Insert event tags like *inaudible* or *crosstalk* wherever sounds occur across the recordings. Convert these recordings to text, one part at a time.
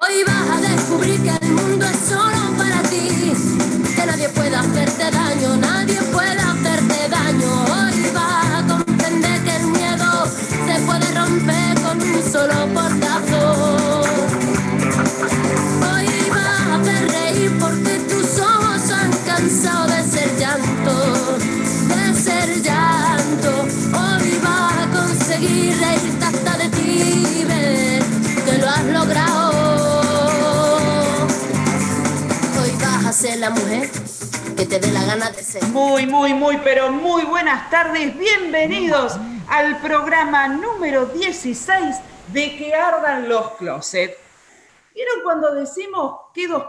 Hoy vas a descubrir que el mundo es solo para ti, que nadie puede hacerte daño, nadie puede hacerte daño. Hoy vas a comprender que el miedo se puede romper con un solo portazo. Ser la mujer que te dé la gana de ser. Muy, muy, muy, pero muy buenas tardes. Bienvenidos al programa número 16 de Que Ardan los Closets. ¿Vieron cuando decimos qué dos,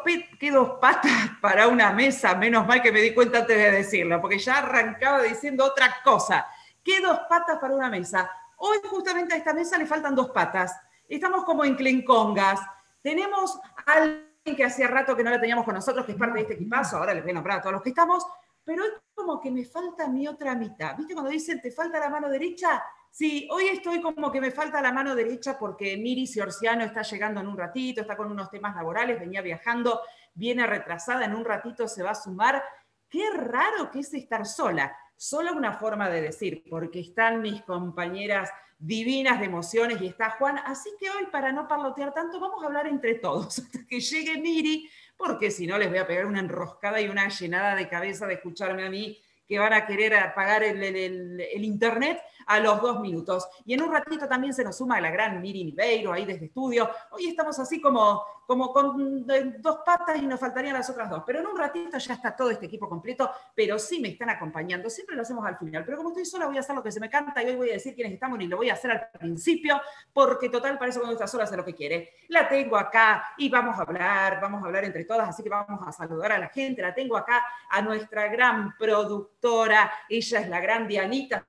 dos patas para una mesa? Menos mal que me di cuenta antes de decirlo, porque ya arrancaba diciendo otra cosa. ¿Qué dos patas para una mesa? Hoy justamente a esta mesa le faltan dos patas. Estamos como en clencongas. Tenemos al que hacía rato que no la teníamos con nosotros, que es parte de este equipazo, ahora les voy a nombrar a todos los que estamos, pero es como que me falta mi otra mitad. ¿Viste cuando dicen te falta la mano derecha? Sí, hoy estoy como que me falta la mano derecha porque Miri Siorciano está llegando en un ratito, está con unos temas laborales, venía viajando, viene retrasada, en un ratito se va a sumar. Qué raro que es estar sola. Solo una forma de decir, porque están mis compañeras divinas de emociones y está Juan. Así que hoy, para no parlotear tanto, vamos a hablar entre todos *laughs* hasta que llegue Miri, porque si no les voy a pegar una enroscada y una llenada de cabeza de escucharme a mí que van a querer apagar el, internet a los dos minutos. Y en un ratito también se nos suma la gran Miri Niveiro ahí desde estudio. Hoy estamos así como, como con dos patas y nos faltarían las otras dos. Pero en un ratito ya está todo este equipo completo, pero sí me están acompañando. Siempre lo hacemos al final. Pero como estoy sola voy a hacer lo que se me canta y hoy voy a decir quiénes estamos y lo voy a hacer al principio porque total parece cuando está sola hace lo que quiere. La tengo acá y vamos a hablar, vamos a hablar entre todas, así que vamos a saludar a la gente. La tengo acá a nuestra gran productora ella es la gran Dianita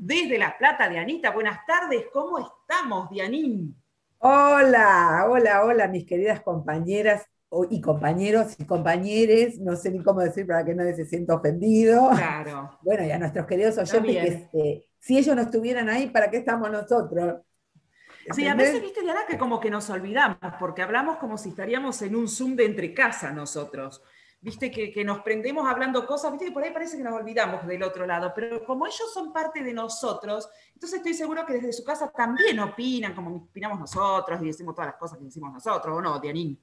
desde La Plata. Dianita, buenas tardes, ¿cómo estamos, Dianín? Hola, hola, hola, mis queridas compañeras y compañeros y compañeres, no sé ni cómo decir para que nadie se sienta ofendido. Claro. *laughs* Bueno, y a nuestros queridos oyentes, que eh, si ellos no estuvieran ahí, ¿para qué estamos nosotros? Sí, a veces, viste, Diana, que como que nos olvidamos, porque hablamos como si estaríamos en un Zoom de entre casa nosotros viste, que, nos prendemos hablando cosas, viste, que por ahí parece que nos olvidamos del otro lado, pero como ellos son parte de nosotros, entonces estoy seguro que desde su casa también opinan como opinamos nosotros y decimos todas las cosas que decimos nosotros, ¿o no, Dianín?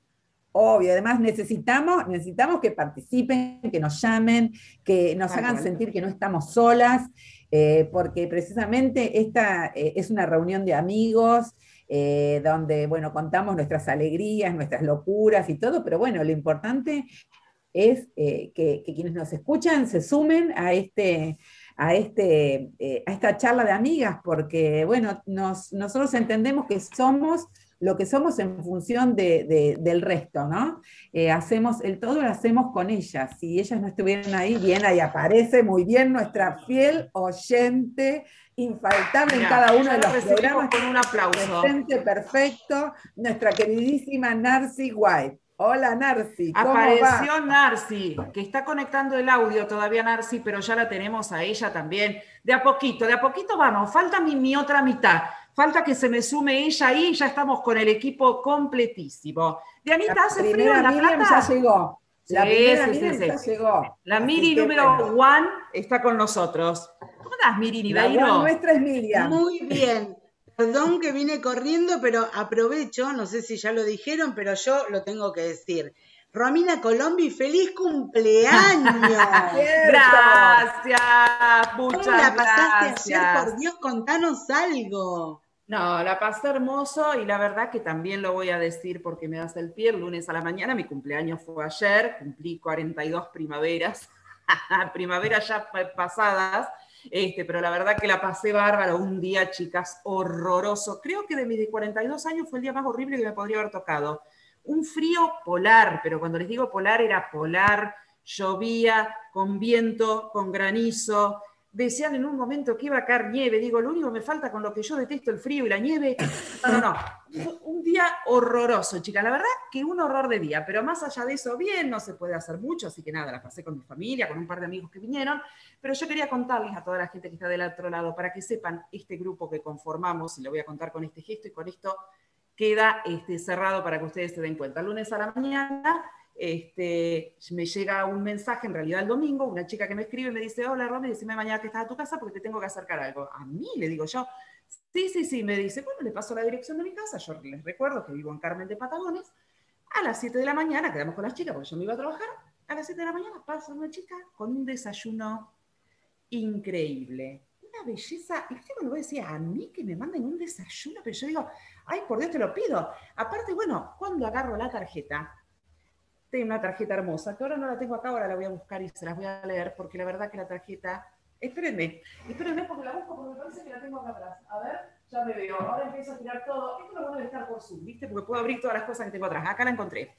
Obvio, además necesitamos, necesitamos que participen, que nos llamen, que nos hagan sentir que no estamos solas, eh, porque precisamente esta eh, es una reunión de amigos, eh, donde, bueno, contamos nuestras alegrías, nuestras locuras y todo, pero bueno, lo importante es eh, que, quienes nos escuchan se sumen a, este, a, este, eh, a esta charla de amigas, porque bueno, nosotros entendemos que somos lo que somos en función del resto, ¿no? Eh, hacemos, el todo lo hacemos con ellas. Si ellas no estuvieran ahí, bien, ahí aparece muy bien nuestra fiel oyente, infaltable en cada uno de los programas. Con un aplauso. perfecto, nuestra queridísima Narcy White. Hola Narci. Apareció Narci, que está conectando el audio todavía Narci, pero ya la tenemos a ella también. De a poquito, de a poquito vamos. Falta mi, otra mitad. Falta que se me sume ella ahí y ya estamos con el equipo completísimo. Dianita, ¿hace frío en La Plata? ya llegó. La primera ya llegó. La Miri número one está con nosotros. ¿Cómo estás, Miri Niveiro? La nuestra es Miriam. Muy bien. Perdón que vine corriendo, pero aprovecho, no sé si ya lo dijeron, pero yo lo tengo que decir. Romina Colombi, feliz cumpleaños. *laughs* gracias, muchas ¿Cómo la pasaste ayer? Por Dios, contanos algo. No, la pasé hermoso y la verdad que también lo voy a decir porque me das el pie el lunes a la mañana. Mi cumpleaños fue ayer, cumplí 42 primaveras, *laughs* primaveras ya pasadas. Este, pero la verdad que la pasé bárbaro un día, chicas, horroroso. Creo que de mis 42 años fue el día más horrible que me podría haber tocado. Un frío polar, pero cuando les digo polar era polar, llovía, con viento, con granizo, decían en un momento que iba a caer nieve. Digo, lo único que me falta con lo que yo detesto el frío y la nieve. No, no, no. Un día horroroso, chica. La verdad que un horror de día. Pero más allá de eso, bien, no se puede hacer mucho. Así que nada, la pasé con mi familia, con un par de amigos que vinieron. Pero yo quería contarles a toda la gente que está del otro lado para que sepan este grupo que conformamos. Y lo voy a contar con este gesto y con esto queda este, cerrado para que ustedes se den cuenta. lunes a la mañana este, me llega un mensaje, en realidad el domingo, una chica que me escribe me dice, hola Romy, decime mañana que estás a tu casa porque te tengo que acercar algo. A mí, le digo yo, sí, sí, sí, me dice, bueno, le paso la dirección de mi casa, yo les recuerdo que vivo en Carmen de Patagones, a las 7 de la mañana, quedamos con las chicas porque yo me iba a trabajar, a las 7 de la mañana pasa una chica con un desayuno increíble. Una belleza, y usted cuando decía, a mí que me manden un desayuno, pero yo digo, ay, por Dios te lo pido. Aparte, bueno, cuando agarro la tarjeta, tengo una tarjeta hermosa, que ahora no la tengo acá, ahora la voy a buscar y se las voy a leer, porque la verdad que la tarjeta... Espérenme, espérenme porque la busco, porque me parece que la tengo acá atrás. A ver, ya me veo. Ahora empiezo a tirar todo. Esto lo bueno de estar por Zoom, ¿viste? Porque puedo abrir todas las cosas que tengo atrás. Acá la encontré.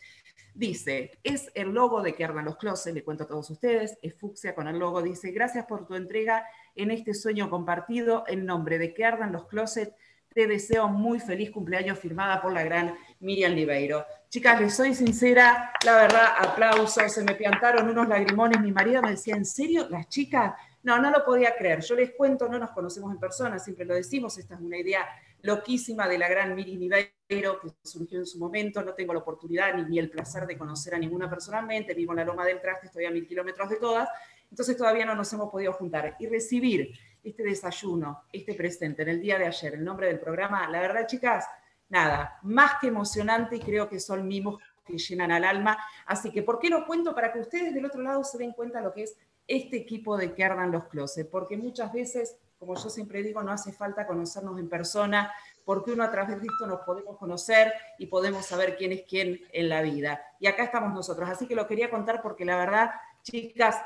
Dice, es el logo de que ardan los closets, le cuento a todos ustedes, es fucsia con el logo. Dice, gracias por tu entrega en este sueño compartido. En nombre de que ardan los closets, te deseo muy feliz cumpleaños firmada por la gran Miriam Libeiro. Chicas, les soy sincera, la verdad, aplausos, se me piantaron unos lagrimones. Mi marido me decía, ¿en serio? ¿Las chicas? No, no lo podía creer. Yo les cuento, no nos conocemos en persona, siempre lo decimos, esta es una idea loquísima de la gran Miriam Libeiro que surgió en su momento. No tengo la oportunidad ni, el placer de conocer a ninguna personalmente. Vivo en la Loma del Traste, estoy a mil kilómetros de todas. Entonces todavía no nos hemos podido juntar. Y recibir este desayuno, este presente en el día de ayer, el nombre del programa, la verdad, chicas, nada, más que emocionante y creo que son mimos que llenan al alma. Así que, ¿por qué lo cuento? Para que ustedes del otro lado se den cuenta lo que es este equipo de que ardan los closets, porque muchas veces, como yo siempre digo, no hace falta conocernos en persona, porque uno a través de esto nos podemos conocer y podemos saber quién es quién en la vida. Y acá estamos nosotros. Así que lo quería contar porque la verdad, chicas,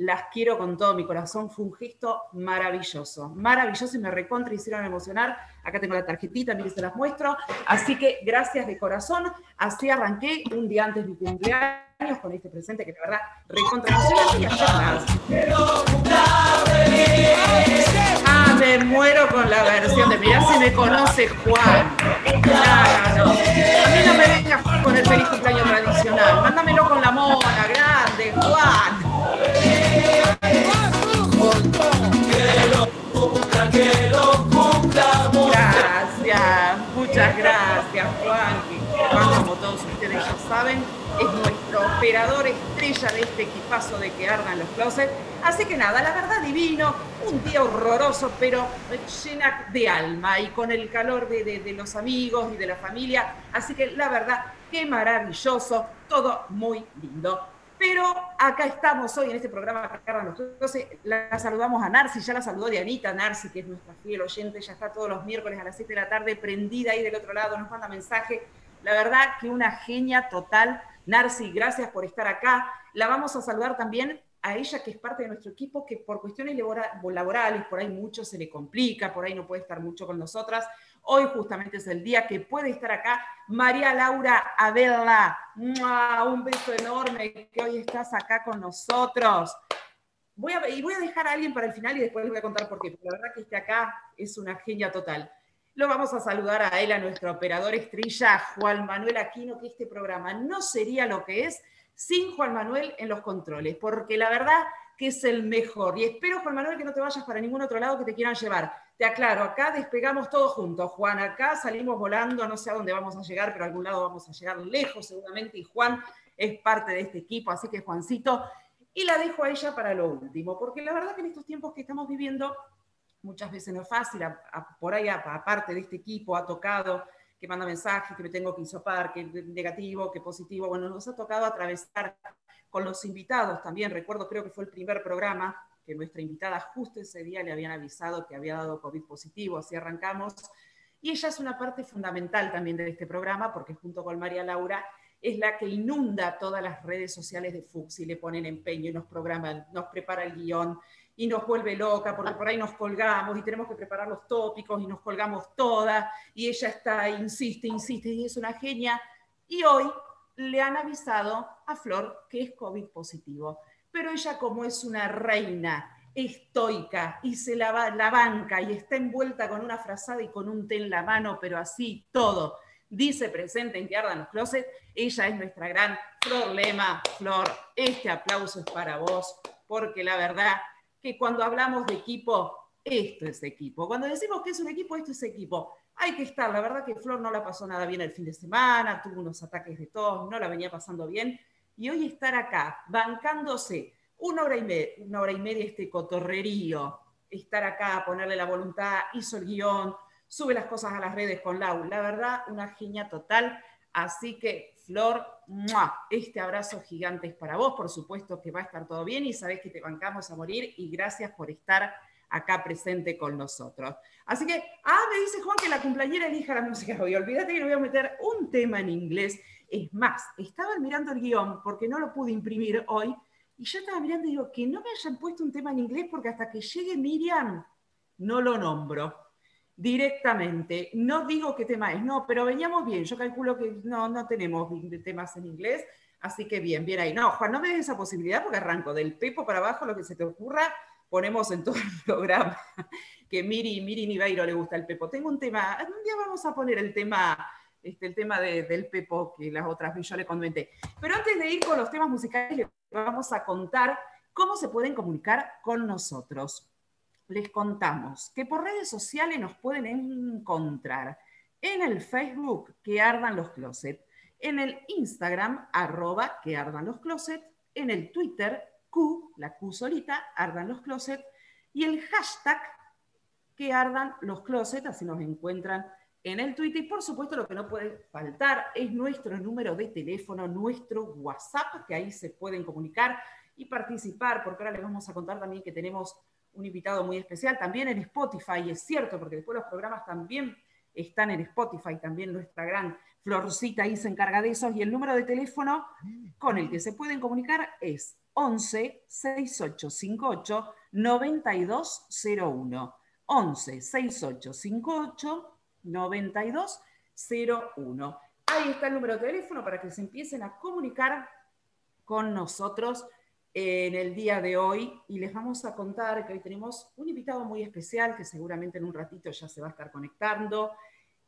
las quiero con todo mi corazón. Fue un gesto maravilloso, maravilloso y me recontra hicieron emocionar. Acá tengo la tarjetita, miren, se las muestro. Así que gracias de corazón. Así arranqué un día antes de mi cumpleaños con este presente que de verdad recontra emociona. Ah, me muero con la versión de mirá si me conoce Juan. Claro, no. A mí no me vengas con el feliz cumpleaños tradicional. Mándamelo con la mona grande, Juan. Gracias, muchas gracias, Juan. Juan, como todos ustedes ya saben, es nuestro operador estrella de este equipazo de que ardan los closets. Así que nada, la verdad divino, un día horroroso, pero llena de alma y con el calor de, de los amigos y de la familia. Así que la verdad, qué maravilloso, todo muy lindo. Pero acá estamos hoy en este programa Entonces, la saludamos a Narci, ya la saludó Dianita Narci, que es nuestra fiel oyente, ya está todos los miércoles a las 7 de la tarde, prendida ahí del otro lado, nos manda mensaje. La verdad que una genia total. Narci, gracias por estar acá. La vamos a saludar también a ella, que es parte de nuestro equipo, que por cuestiones laborales, por ahí mucho se le complica, por ahí no puede estar mucho con nosotras. Hoy justamente es el día que puede estar acá María Laura Abella. Un beso enorme que hoy estás acá con nosotros. Voy a, y voy a dejar a alguien para el final y después les voy a contar por qué. la verdad que este acá es una genia total. Lo vamos a saludar a él, a nuestro operador estrella, Juan Manuel Aquino, que este programa no sería lo que es sin Juan Manuel en los controles, porque la verdad que es el mejor. Y espero, Juan Manuel, que no te vayas para ningún otro lado que te quieran llevar. Te aclaro, acá despegamos todos juntos, Juan. Acá salimos volando, no sé a dónde vamos a llegar, pero a algún lado vamos a llegar lejos seguramente. Y Juan es parte de este equipo, así que Juancito. Y la dejo a ella para lo último, porque la verdad que en estos tiempos que estamos viviendo, muchas veces no es fácil, por ahí aparte de este equipo ha tocado que manda mensajes, que me tengo que insopar, que negativo, que positivo. Bueno, nos ha tocado atravesar con los invitados también. Recuerdo, creo que fue el primer programa que nuestra invitada justo ese día le habían avisado que había dado COVID positivo, así arrancamos. Y ella es una parte fundamental también de este programa, porque junto con María Laura es la que inunda todas las redes sociales de Fuxi, le ponen empeño, nos programan, nos prepara el guion, y nos vuelve loca porque por ahí nos colgamos y tenemos que preparar los tópicos y nos colgamos todas y ella está, insiste, insiste y es una genia. Y hoy le han avisado a Flor que es COVID positivo. Pero ella como es una reina estoica y se la, la banca y está envuelta con una frazada y con un té en la mano, pero así todo, dice presente en que ardan los closets, ella es nuestra gran Flor Lema. Flor, este aplauso es para vos, porque la verdad que cuando hablamos de equipo, esto es equipo. Cuando decimos que es un equipo, esto es equipo. Hay que estar, la verdad que Flor no la pasó nada bien el fin de semana, tuvo unos ataques de tos, no la venía pasando bien. Y hoy estar acá, bancándose una hora y media, una hora y media este cotorrerío, estar acá, ponerle la voluntad, hizo el guion, sube las cosas a las redes con Lau. La verdad, una genia total. Así que, Flor, este abrazo gigante es para vos. Por supuesto que va a estar todo bien y sabés que te bancamos a morir y gracias por estar acá presente con nosotros. Así que, ah, me dice Juan que la cumpleañera elija la música hoy. Olvídate que le voy a meter un tema en inglés. Es más, estaba mirando el guion porque no lo pude imprimir hoy y yo estaba mirando y digo, que no me hayan puesto un tema en inglés porque hasta que llegue Miriam no lo nombro directamente. No digo qué tema es, no, pero veníamos bien. Yo calculo que no, no tenemos temas en inglés, así que bien, bien ahí. No, Juan, no me des esa posibilidad porque arranco del pepo para abajo, lo que se te ocurra, ponemos en todo el *laughs* programa. Que Miri, Miri Niveiro le gusta el pepo. Tengo un tema, un día vamos a poner el tema, este, el tema del pepo que las otras yo le comenté. Pero antes de ir con los temas musicales, les vamos a contar cómo se pueden comunicar con nosotros les contamos que por redes sociales nos pueden encontrar en el Facebook que ardan los closets, en el Instagram arroba que ardan los closets, en el Twitter Q, la Q solita, ardan los closets, y el hashtag que ardan los closets, así nos encuentran en el Twitter. Y por supuesto lo que no puede faltar es nuestro número de teléfono, nuestro WhatsApp, que ahí se pueden comunicar y participar, porque ahora les vamos a contar también que tenemos un invitado muy especial, también en Spotify, es cierto, porque después los programas también están en Spotify, también nuestra gran Florcita ahí se encarga de eso, y el número de teléfono con el que se pueden comunicar es 11 6858 9201. 11 6858 9201. Ahí está el número de teléfono para que se empiecen a comunicar con nosotros en el día de hoy y les vamos a contar que hoy tenemos un invitado muy especial que seguramente en un ratito ya se va a estar conectando.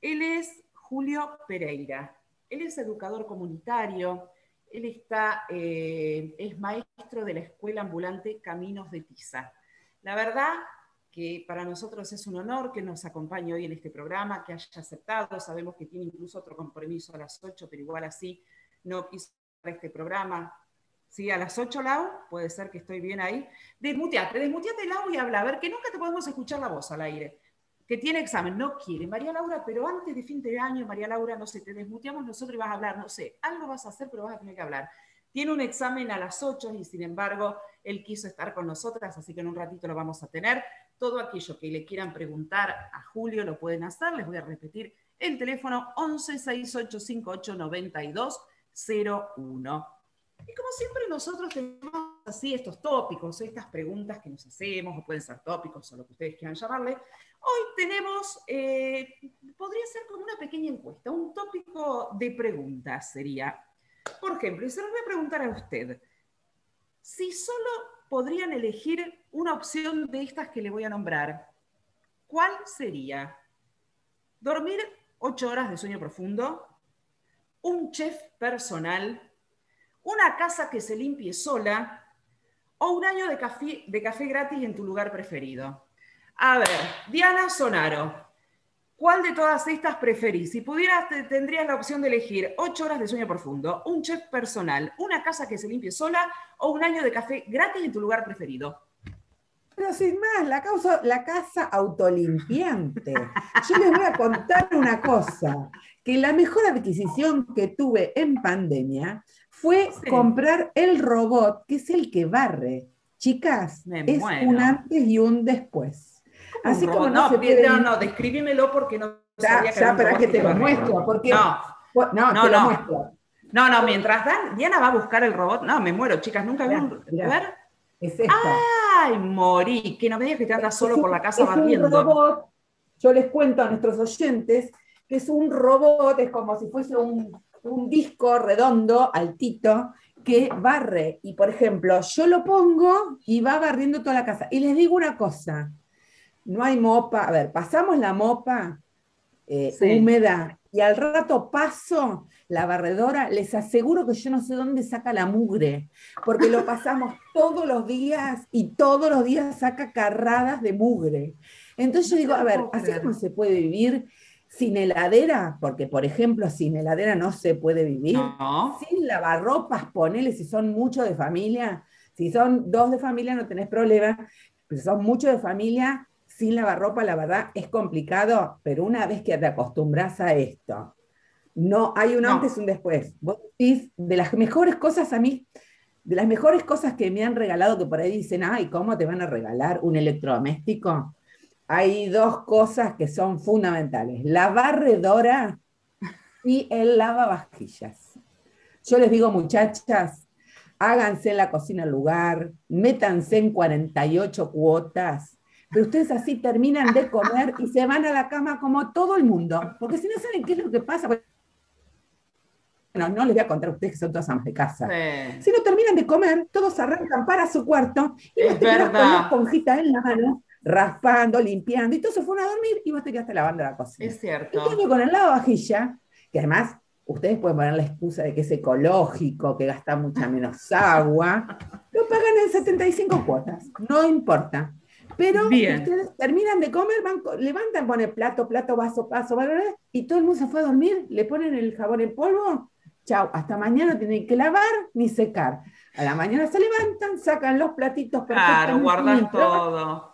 Él es Julio Pereira. Él es educador comunitario. Él está, eh, es maestro de la Escuela Ambulante Caminos de Tiza. La verdad que para nosotros es un honor que nos acompañe hoy en este programa, que haya aceptado. Sabemos que tiene incluso otro compromiso a las 8, pero igual así no quiso este programa ¿sí? A las 8, Lau, puede ser que estoy bien ahí. Desmuteate, desmuteate, Lau, y habla. A ver, que nunca te podemos escuchar la voz al aire. Que tiene examen, no quiere. María Laura, pero antes de fin de año, María Laura, no sé, te desmuteamos nosotros y vas a hablar, no sé, algo vas a hacer, pero vas a tener que hablar. Tiene un examen a las 8 y sin embargo, él quiso estar con nosotras, así que en un ratito lo vamos a tener. Todo aquello que le quieran preguntar a Julio lo pueden hacer. Les voy a repetir el teléfono 11 6858 9201. Y como siempre nosotros tenemos así estos tópicos, estas preguntas que nos hacemos, o pueden ser tópicos o lo que ustedes quieran llamarle. Hoy tenemos, eh, podría ser como una pequeña encuesta, un tópico de preguntas sería. Por ejemplo, y se lo voy a preguntar a usted, si solo podrían elegir una opción de estas que le voy a nombrar, ¿cuál sería? ¿Dormir ocho horas de sueño profundo? ¿Un chef personal? Una casa que se limpie sola o un año de café, de café gratis en tu lugar preferido. A ver, Diana Sonaro, ¿cuál de todas estas preferís? Si pudieras, tendrías la opción de elegir ocho horas de sueño profundo, un chef personal, una casa que se limpie sola o un año de café gratis en tu lugar preferido. Pero sin más, la, la casa autolimpiante. Yo les voy a contar una cosa, que la mejor adquisición que tuve en pandemia fue comprar el robot, que es el que barre. Chicas, es un antes y un después. Así como no, no, no, descríbemelo porque no que ya, para que te lo muestro, porque no, no, no, te lo muestro. No, no, mientras Dan, Diana va a buscar el robot. No, me muero, chicas, nunca vi un. A ver. Es esto. ¡Ay, morí! Que no me digas que te andas solo por la casa es. Un robot, yo les cuento a nuestros oyentes que es un robot, es como si fuese un, un disco redondo, altito, que barre. Y por ejemplo, yo lo pongo y va barriendo toda la casa. Y les digo una cosa, no hay mopa, a ver, pasamos la mopa eh, Sí. húmeda y al rato paso la barredora, les aseguro que yo no sé dónde saca la mugre, porque lo pasamos *laughs* todos los días y todos los días saca carradas de mugre. Entonces yo digo, a ver, así como se puede vivir sin heladera, porque por ejemplo sin heladera no se puede vivir, No. sin lavarropas, ponele si son muchos de familia, si son dos de familia no tenés problema, pero si son muchos de familia, sin lavarropa, la verdad es complicado, pero una vez que te acostumbras a esto, no hay un No. antes y un después. Vos decís, de las mejores cosas a mí, de las mejores cosas que me han regalado, que por ahí dicen, ay, ¿cómo te van a regalar un electrodoméstico? Hay dos cosas que son fundamentales, la barredora y el lavavajillas. Yo les digo, muchachas, háganse en la cocina el lugar, métanse en 48 cuotas, pero ustedes así terminan de comer y se van a la cama como todo el mundo, porque si no saben qué es lo que pasa, bueno, no les voy a contar a ustedes que son todas amas de casa. Sí. Si no terminan de comer, todos arrancan para su cuarto y vos Es te quedás con la esponjita en la mano, raspando, limpiando, y todos se fueron a dormir y vos te quedaste lavando la cocina. Es En cierto. cambio, con el lavavajilla, que además ustedes pueden poner la excusa de que es ecológico, que gasta mucha menos *laughs* agua, lo pagan en 75 cuotas, no importa. Pero Bien. ustedes terminan de comer, van, co- levantan, ponen plato, plato, vaso, vaso, y todo el mundo se fue a dormir, le ponen el jabón en polvo, chao, hasta mañana tienen que lavar ni secar. A la mañana se levantan, sacan los platitos Claro, guardan todo.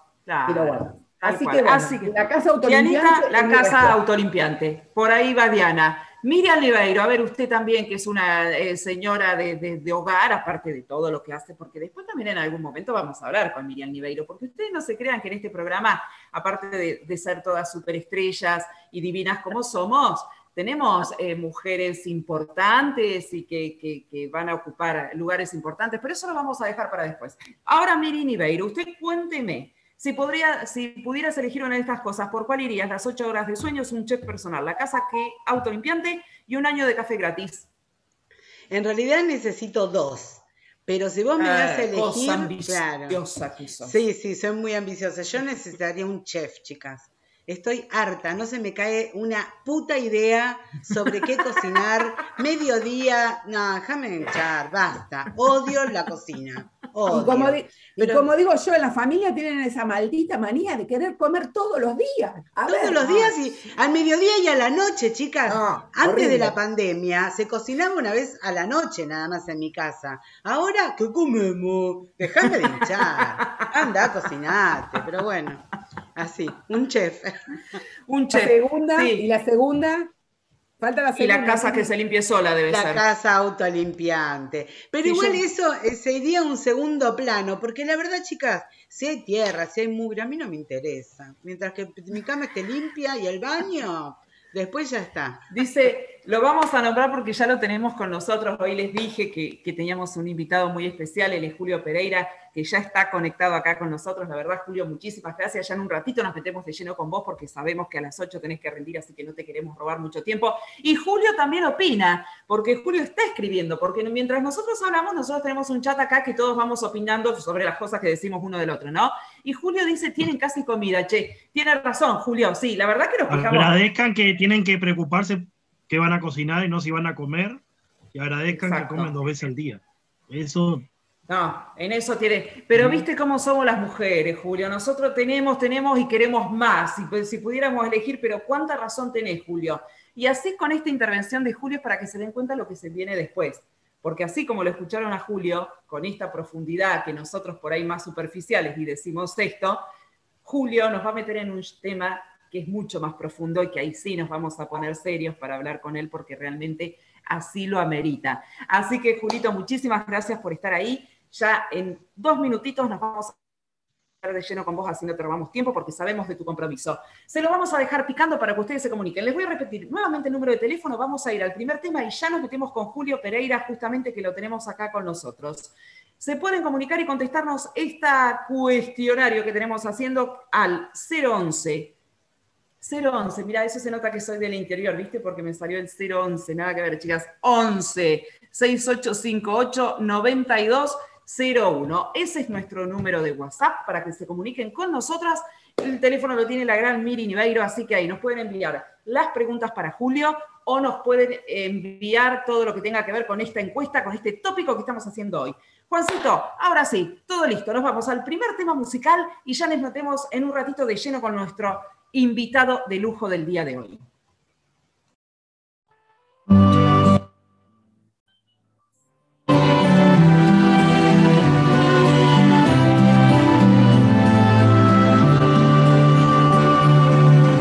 Claro. Así que, bueno, Así que- la casa autolimpiante. Dianita, la casa autolimpiante. Por ahí va Diana. Miriam Libeiro, a ver, usted también, que es una eh, señora de, de- de hogar, aparte de todo lo que hace, porque después también en algún momento vamos a hablar con Miriam Libeiro, porque ustedes no se crean que en este programa, aparte de, de ser todas superestrellas y divinas como somos, tenemos eh, mujeres importantes y que, que- que van a ocupar lugares importantes, pero eso lo vamos a dejar para después. Ahora, Miriam Libeiro, usted cuénteme, si, podría, si pudieras elegir una de estas cosas, ¿por cuál irías? Las ocho horas de sueño es un check personal, la casa que autolimpiante y un año de café gratis. En realidad necesito dos. Pero si vos me das a cosa elegir, claro. ambiciosa que sos. Sí, sí, soy muy ambiciosa. Yo necesitaría un chef, chicas. Estoy harta, no se me cae una puta idea sobre qué cocinar. *laughs* Mediodía, no, déjame echar, basta. Odio la cocina. Odio. Y como, di- y Pero- como digo yo, en la familia tienen esa maldita manía de querer comer todos los días. A Todos ver, los no. días y al mediodía y a la noche, chicas. No, Antes horrible. de la pandemia se cocinaba una vez a la noche nada más en mi casa. Ahora, ¿qué comemos? Dejame de hinchar. *laughs* Anda a cocinarte, pero bueno, así, un chef. *laughs* Un La chef. segunda, Sí. y la segunda, falta la Y segunda. la casa que se limpie sola debe La ser. casa autolimpiante. Pero Sí, igual yo- eso eh, sería un segundo plano, porque la verdad, chicas, si hay tierra, si hay mugre, a mí no me interesa. Mientras que mi cama esté limpia y el baño, después ya está. Dice, lo vamos a nombrar porque ya lo tenemos con nosotros. Hoy les dije que, teníamos un invitado muy especial, él es Julio Pereira, que ya está conectado acá con nosotros. La verdad, Julio, muchísimas gracias. Ya en un ratito nos metemos de lleno con vos porque sabemos que a las 8 tenés que rendir, así que no te queremos robar mucho tiempo. Y Julio también opina, porque Julio está escribiendo, porque mientras nosotros hablamos, nosotros tenemos un chat acá que todos vamos opinando sobre las cosas que decimos uno del otro, ¿no? Y Julio dice, tienen casi comida, che. Tiene razón, Julio, sí, la verdad que nos fijamos. Agradezcan que tienen que preocuparse qué van a cocinar y no si van a comer. Y agradezcan Exacto. que comen dos veces al día. Eso No, en eso tiene. Pero viste cómo somos las mujeres, Julio. Nosotros tenemos, tenemos y queremos más. Si, pu- si pudiéramos elegir, pero cuánta razón tenés, Julio. Y así con esta intervención de Julio es para que se den cuenta lo que se viene después. Porque así como lo escucharon a Julio, con esta profundidad que nosotros por ahí más superficiales y decimos esto, Julio nos va a meter en un tema que es mucho más profundo y que ahí sí nos vamos a poner serios para hablar con él porque realmente así lo amerita. Así que, Julito, muchísimas gracias por estar ahí. Ya en dos minutitos nos vamos a estar de lleno con vos, así no te robamos tiempo porque sabemos de tu compromiso. Se lo vamos a dejar picando para que ustedes se comuniquen. Les voy a repetir nuevamente el número de teléfono, vamos a ir al primer tema y ya nos metemos con Julio Pereira, justamente que lo tenemos acá con nosotros. se pueden comunicar y contestarnos este cuestionario que tenemos haciendo al 011. 011, mira, eso se nota que soy del interior, ¿viste? Porque me salió el 011, nada que ver, chicas. 11 6858 9201. Ese es nuestro número de WhatsApp para que se comuniquen con nosotras. El teléfono lo tiene la gran Miri Niveiro, así que ahí nos pueden enviar las preguntas para Julio o nos pueden enviar todo lo que tenga que ver con esta encuesta, con este tópico que estamos haciendo hoy. Juancito, ahora sí, todo listo. Nos vamos al primer tema musical y ya nos metemos en un ratito de lleno con nuestro invitado de lujo del día de hoy.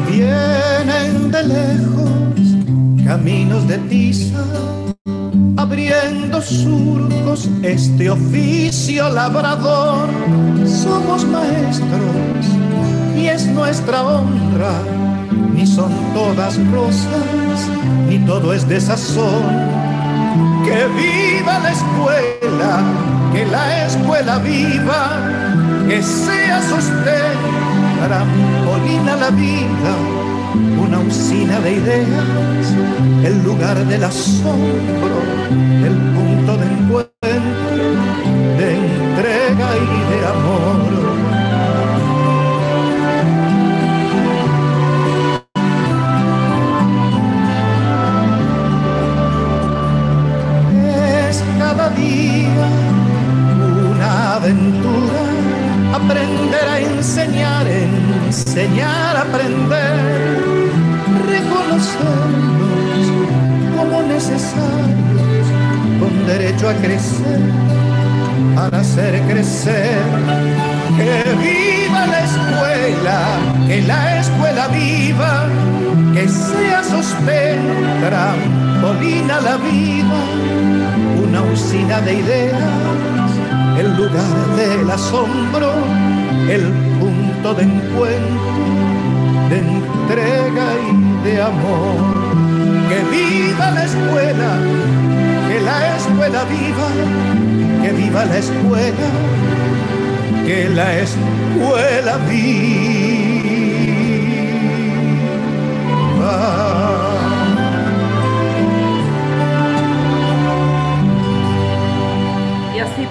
Vienen de lejos caminos de tiza, abriendo surcos este oficio labrador. Somos maestros es nuestra honra. Ni son todas rosas, ni todo es de sazón. Que viva la escuela, que la escuela viva, que sea sostén, trampolina la vida, una usina de ideas, el lugar del asombro, el crecer. Que viva la escuela, que la escuela viva, que sea sostén, trampolina la vida, una usina de ideas el lugar del asombro, el punto de encuentro, de entrega y de amor. Que viva la escuela, que la escuela viva, que viva la escuela, que la escuela viva.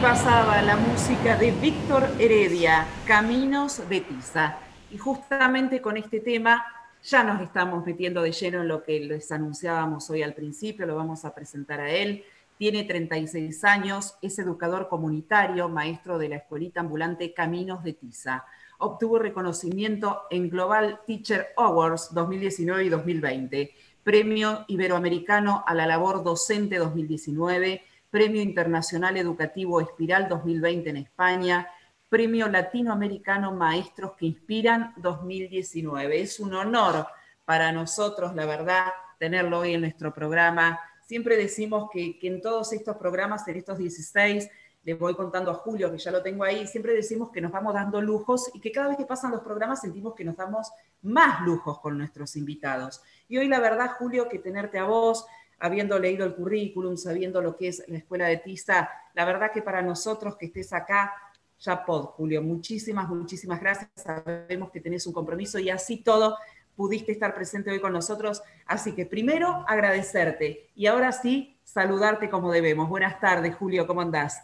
pasaba la música de Víctor Heredia, Caminos de Tiza. Y justamente con este tema ya nos estamos metiendo de lleno en lo que les anunciábamos hoy al principio, lo vamos a presentar a él. Tiene 36 años, es educador comunitario, maestro de la escuelita ambulante Caminos de Tiza. Obtuvo reconocimiento en Global Teacher Awards 2019 y 2020, Premio Iberoamericano a la Labor Docente 2019 Premio Internacional Educativo Espiral 2020 en España, Premio Latinoamericano Maestros que Inspiran 2019. Es un honor para nosotros, la verdad, tenerlo hoy en nuestro programa. Siempre decimos que, en todos estos programas, en estos 16, le voy contando a Julio, que ya lo tengo ahí, siempre decimos que nos vamos dando lujos y que cada vez que pasan los programas sentimos que nos damos más lujos con nuestros invitados. Y hoy la verdad, Julio, que tenerte a vos, habiendo leído el currículum, sabiendo lo que es la escuela de TISA, la verdad que para nosotros que estés acá, ya pod, Julio, muchísimas, muchísimas gracias. Sabemos que tenés un compromiso y así todo pudiste estar presente hoy con nosotros. Así que primero agradecerte y ahora sí saludarte como debemos. Buenas tardes, Julio, ¿cómo andás?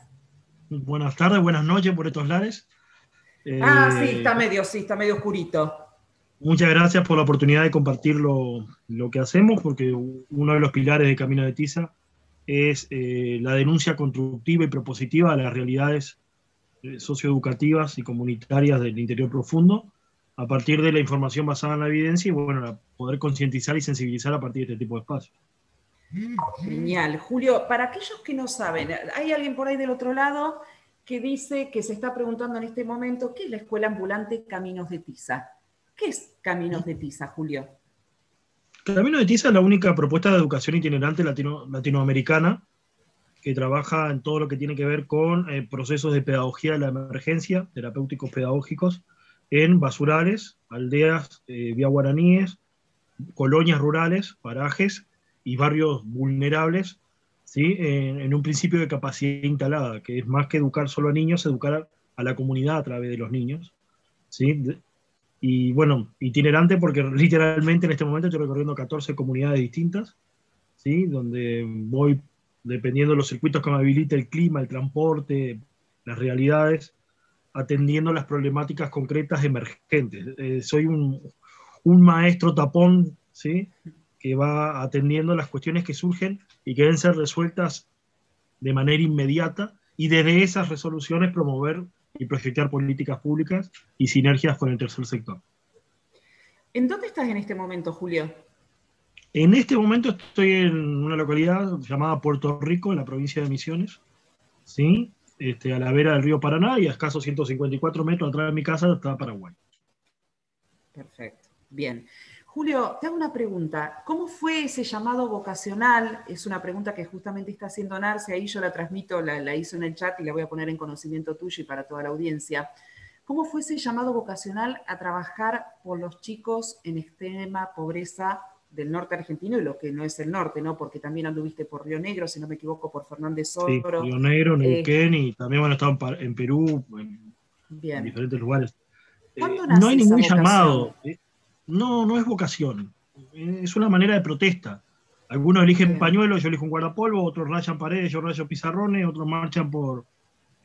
Buenas tardes, buenas noches por estos lares. ah, sí, eh, está medio, sí, está medio oscurito. Muchas gracias por la oportunidad de compartir lo, que hacemos, porque uno de los pilares de Camino de Tiza es eh, la denuncia constructiva y propositiva de las realidades eh, socioeducativas y comunitarias del interior profundo, a partir de la información basada en la evidencia y bueno, poder concientizar y sensibilizar a partir de este tipo de espacios. Genial. Julio, para aquellos que no saben, hay alguien por ahí del otro lado que dice que se está preguntando en este momento qué es la escuela ambulante Caminos de Tiza. ¿Qué es Caminos de Tiza, Julio? Caminos de Tiza es la única propuesta de educación itinerante latinoamericana que trabaja en todo lo que tiene que ver con eh, procesos de pedagogía de la emergencia, terapéuticos pedagógicos, en basurales, aldeas eh, vía guaraníes, colonias rurales, parajes y barrios vulnerables ¿sí? En, un principio de capacidad instalada, que es más que educar solo a niños, educar a, la comunidad a través de los niños. ¿sí? Y bueno, itinerante porque literalmente en este momento estoy recorriendo 14 comunidades distintas, ¿sí? donde voy dependiendo de los circuitos que me habilita el clima, el transporte, las realidades, atendiendo las problemáticas concretas emergentes. Eh, soy un, un, maestro tapón, ¿sí? que va atendiendo las cuestiones que surgen y que deben ser resueltas de manera inmediata y desde esas resoluciones promover y proyectar políticas públicas y sinergias con el tercer sector. ¿En dónde estás en este momento, Julio? En este momento estoy en una localidad llamada Puerto Rico, en la provincia de Misiones, ¿sí? Este, a la vera del río Paraná y a escasos 154 metros atrás de mi casa está Paraguay. Perfecto, bien. Julio, te hago una pregunta. ¿Cómo fue ese llamado vocacional? Es una pregunta que justamente está haciendo Narce, ahí yo la transmito, la, hizo en el chat y la voy a poner en conocimiento tuyo y para toda la audiencia. ¿Cómo fue ese llamado vocacional a trabajar por los chicos en extrema pobreza del norte argentino y lo que no es el norte, ¿no? Porque también anduviste por Río Negro, si no me equivoco, por Fernández Oro. Sí, Río Negro, eh, Neuquén y también, bueno, estado en Perú, en, en diferentes lugares. Eh, no hay ningún llamado. Eh, no, no es vocación. Es una manera de protesta. Algunos eligen pañuelos, yo elijo un guardapolvo, otros rayan paredes, yo rayo pizarrones, otros marchan por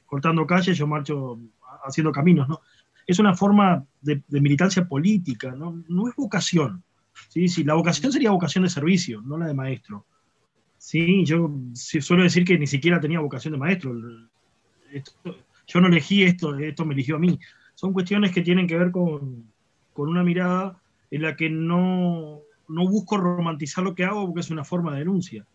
cortando calles, yo marcho haciendo caminos, ¿no? Es una forma de, militancia política, ¿no? No es vocación. ¿Sí? Sí, la vocación sería vocación de servicio, no la de maestro. Sí, yo suelo decir que ni siquiera tenía vocación de maestro. yo no elegí esto, esto me eligió a mí. Son cuestiones que tienen que ver con, con una mirada en la que no, no busco romantizar lo que hago porque es una forma de denuncia.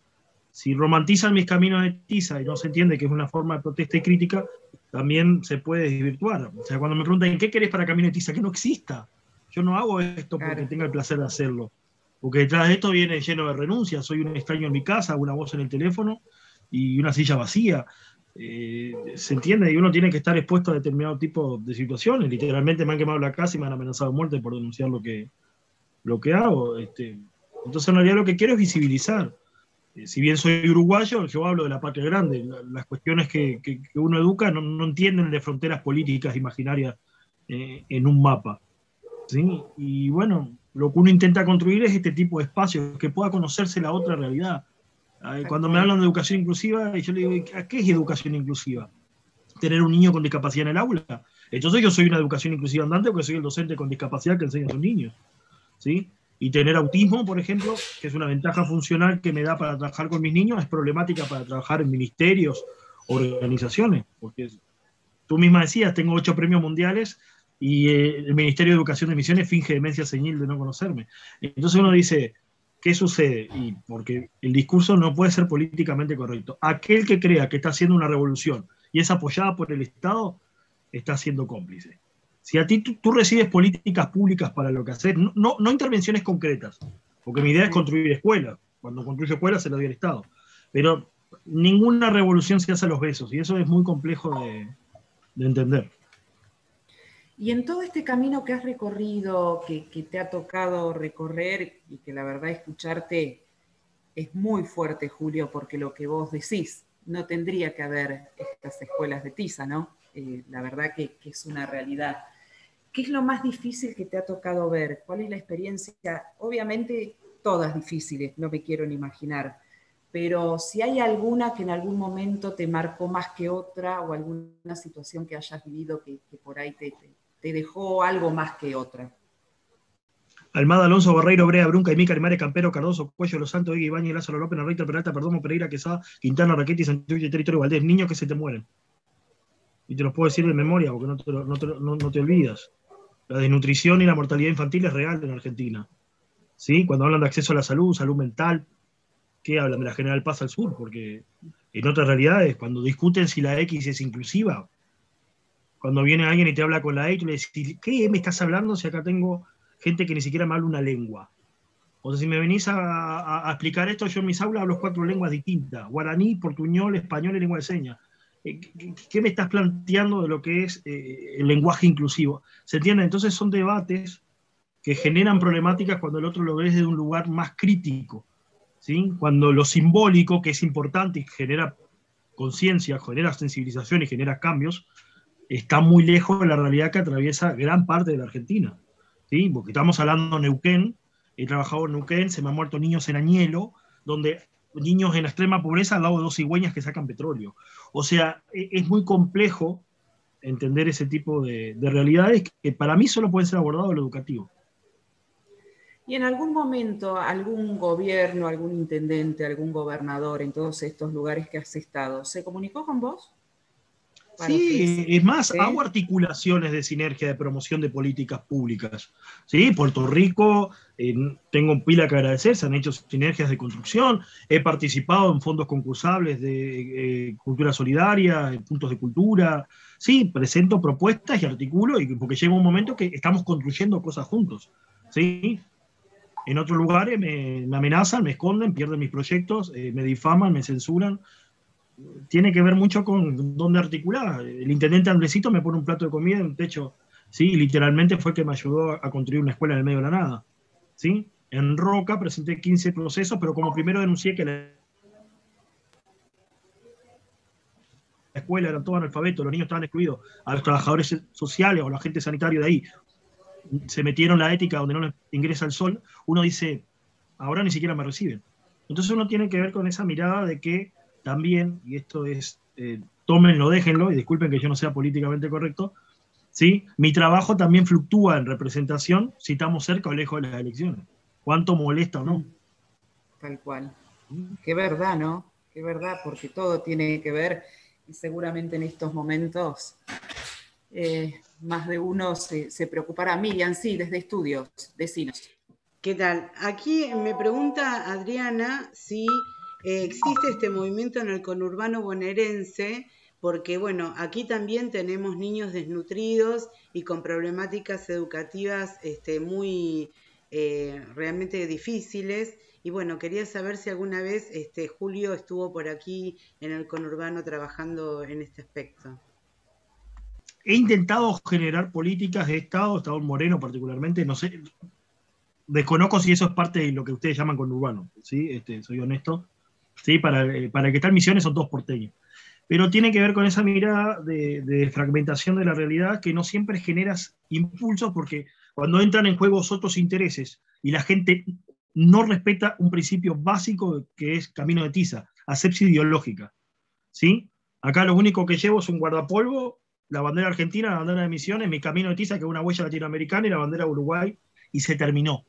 Si romantizan mis caminos de tiza y no se entiende que es una forma de protesta y crítica, también se puede desvirtuar. O sea, cuando me preguntan, ¿qué querés para Camino de Tiza? Que no exista. Yo no hago esto porque tenga el placer de hacerlo. Porque detrás de esto viene lleno de renuncias. Soy un extraño en mi casa, una voz en el teléfono y una silla vacía. Eh, se entiende y uno tiene que estar expuesto a determinado tipo de situaciones. Literalmente me han quemado la casa y me han amenazado de muerte por denunciar lo que, lo que hago. Este, entonces, en realidad, lo que quiero es visibilizar. Eh, si bien soy uruguayo, yo hablo de la patria grande. las cuestiones que, uno educa no, entienden de fronteras políticas imaginarias eh, en un mapa. ¿Sí? Y bueno, lo que uno intenta construir es este tipo de espacios, que pueda conocerse la otra realidad. Cuando me hablan de educación inclusiva, yo le digo, ¿qué es educación inclusiva? ¿Tener un niño con discapacidad en el aula? Entonces yo soy una educación inclusiva andante porque soy el docente con discapacidad que enseña a sus niños. ¿sí? Y tener autismo, por ejemplo, que es una ventaja funcional que me da para trabajar con mis niños, es problemática para trabajar en ministerios, organizaciones, porque tú misma decías, tengo ocho premios mundiales y eh, el Ministerio de Educación de Misiones finge demencia señil de no conocerme. Entonces uno dice, ¿qué sucede? Y porque el discurso no puede ser políticamente correcto. Aquel que crea que está haciendo una revolución y es apoyada por el Estado, está siendo cómplice. Si a ti tú, recibes políticas públicas para lo que hacer, no, no, intervenciones concretas, porque mi idea es construir escuelas. Cuando construyo escuelas se lo doy al Estado. Pero ninguna revolución se hace a los besos y eso es muy complejo de, entender. Y en todo este camino que has recorrido, que, te ha tocado recorrer y que la verdad escucharte es muy fuerte, Julio, porque lo que vos decís, no tendría que haber estas escuelas de tiza, ¿no? Eh, la verdad que, es una realidad. ¿Qué es lo más difícil que te ha tocado ver? ¿Cuál es la experiencia? Obviamente todas difíciles, no me quiero ni imaginar, pero si hay alguna que en algún momento te marcó más que otra o alguna situación que hayas vivido que, por ahí te, dejó algo más que otra. Almada, Alonso, Barreiro, Brea, Brunca, y Mica, Mare, Campero, Cardoso, Cuello, Los Santos, Iggy, Ibañez, Lázaro López, Narrita, Peralta, Perdomo, Pereira, Quesada, Quintana, Raquetti, Santiago, Territorio, Valdés, niños que se te mueren. Y te los puedo decir de memoria porque no te, no te olvidas. La desnutrición y la mortalidad infantil es real en Argentina. ¿Sí? Cuando hablan de acceso a la salud, salud mental, ¿qué hablan de la General Paz al sur? Porque en otras realidades, cuando discuten si la X es inclusiva, cuando viene alguien y te habla con la X, le decís, ¿qué me estás hablando si acá tengo gente que ni siquiera me habla una lengua? O sea, si me venís a, explicar esto, yo en mis aulas hablo cuatro lenguas distintas, guaraní, portuñol, español y lengua de señas. Eh, ¿qué me estás planteando de lo que es eh, el lenguaje inclusivo? ¿Se entiende? Entonces son debates que generan problemáticas cuando el otro lo ve desde un lugar más crítico. ¿sí? cuando lo simbólico, que es importante y genera conciencia, genera sensibilización y genera cambios, está muy lejos de la realidad que atraviesa gran parte de la Argentina. ¿sí? Porque estamos hablando de Neuquén, he trabajado en Neuquén, se me han muerto niños en Añelo, donde niños en extrema pobreza al lado de dos cigüeñas que sacan petróleo. O sea, e, es muy complejo entender ese tipo de, realidades que para mí solo pueden ser abordados en lo educativo. ¿Y en algún momento algún gobierno, algún intendente, algún gobernador en todos estos lugares que has estado, se comunicó con vos? Sí, es más, hago articulaciones de sinergia de promoción de políticas públicas. Sí, Puerto Rico, tengo pila que agradecer, se han hecho sinergias de construcción, he participado en fondos concursables de eh, cultura solidaria, en puntos de cultura. Sí, presento propuestas y articulo, y porque llega un momento que estamos construyendo cosas juntos. Sí, en otros lugares me, amenazan, me esconden, pierden mis proyectos, eh, me difaman, me censuran tiene que ver mucho con dónde articular. El intendente Andresito me pone un plato de comida en un techo. Sí, literalmente fue que me ayudó a construir una escuela en el medio de la nada. ¿sí? En Roca presenté 15 procesos, pero como primero denuncié que la escuela eran todos analfabetos, los niños estaban excluidos, a los trabajadores sociales o a la gente sanitaria de ahí se metieron la ética donde no ingresa el sol, uno dice, ahora ni siquiera me reciben. Entonces uno tiene que ver con esa mirada de que también, y esto es, eh, tómenlo, déjenlo, y disculpen que yo no sea políticamente correcto, ¿sí? mi trabajo también fluctúa en representación si estamos cerca o lejos de las elecciones. ¿Cuánto molesta o no? Tal cual. Qué verdad, ¿no? Qué verdad, porque todo tiene que ver, y seguramente en estos momentos eh, más de uno se, se preocupará. Miriam, sí, desde estudios, decinos. ¿Qué tal? Aquí me pregunta Adriana si eh, existe este movimiento en el conurbano bonaerense porque, bueno, aquí también tenemos niños desnutridos y con problemáticas educativas este, muy eh, realmente difíciles. Y bueno, quería saber si alguna vez este, Julio estuvo por aquí en el conurbano trabajando en este aspecto. He intentado generar políticas de Estado, Estado Moreno particularmente, no sé, desconozco si eso es parte de lo que ustedes llaman conurbano, ¿sí? Este, soy honesto. ¿Sí? Para, eh, para que tal misiones son todos porteños. Pero tiene que ver con esa mirada de, fragmentación de la realidad que no siempre generas impulsos porque cuando entran en juego otros intereses y la gente no respeta un principio básico que es camino de tiza, asepsia ideológica. ¿sí? Acá lo único que llevo es un guardapolvo, la bandera argentina, la bandera de misiones, mi camino de tiza, que es una huella latinoamericana, y la bandera de Uruguay, y se terminó.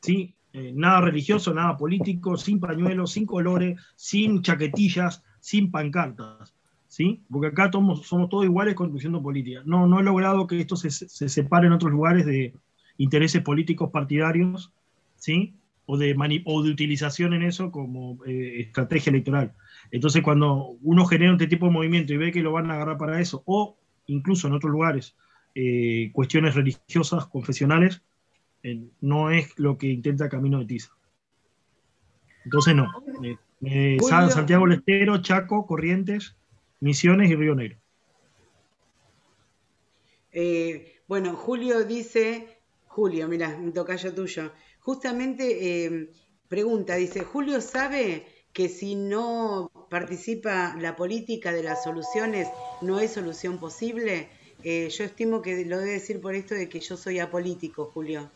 ¿sí? Eh, nada religioso, nada político, sin pañuelos, sin colores, sin chaquetillas, sin pancartas. ¿sí? Porque acá somos, somos todos iguales conduciendo política. No, no he logrado que esto se, se separe en otros lugares de intereses políticos partidarios, ¿sí? O de, o de utilización en eso como eh, estrategia electoral. Entonces, cuando uno genera este tipo de movimiento y ve que lo van a agarrar para eso, o incluso en otros lugares, eh, cuestiones religiosas, confesionales, no es lo que intenta Camino de Tiza. Entonces no. Eh, Santiago del Estero, Chaco, Corrientes, Misiones y Río Negro. Eh, bueno, Julio dice, Julio, mira, un tocayo tuyo, justamente eh, pregunta, dice, Julio sabe que si no participa la política de las soluciones no es solución posible. yo estimo que lo debe decir por esto de que yo soy apolítico, Julio.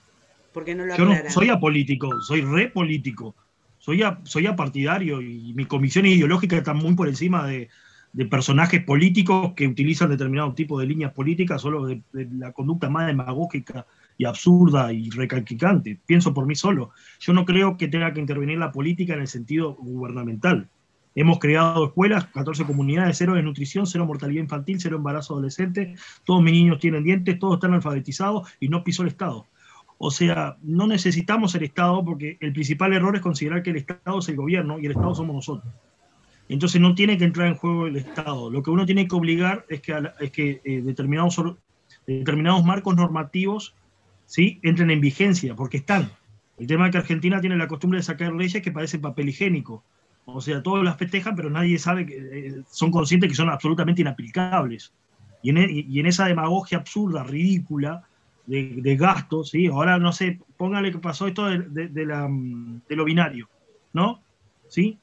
Yo no soy apolítico, soy re político. Soy, soy apartidario y mis comisiones ideológicas están muy por encima de, personajes políticos que utilizan determinado tipo de líneas políticas, solo de, la conducta más demagógica y absurda y recalquicante. Pienso por mí solo. Yo no creo que tenga que intervenir la política en el sentido gubernamental. Hemos creado escuelas, 14 comunidades, cero desnutrición, cero mortalidad infantil, cero embarazo adolescente, todos mis niños tienen dientes, todos están alfabetizados y no pisó el Estado. O sea, no necesitamos el Estado porque el principal error es considerar que el Estado es el gobierno y el Estado somos nosotros. Entonces no tiene que entrar en juego el Estado. Lo que uno tiene que obligar es que, eh, determinados, marcos normativos ¿sí? entren en vigencia, porque están. El tema es que Argentina tiene la costumbre de sacar leyes que parecen papel higiénico. O sea, todos las festejan, pero nadie sabe que eh, son conscientes que son absolutamente inaplicables. Y en, e, y en esa demagogia absurda, ridícula, de, gastos, ¿sí? Ahora, no sé, póngale que pasó esto de, la, de, lo binario, ¿no? ¿sí?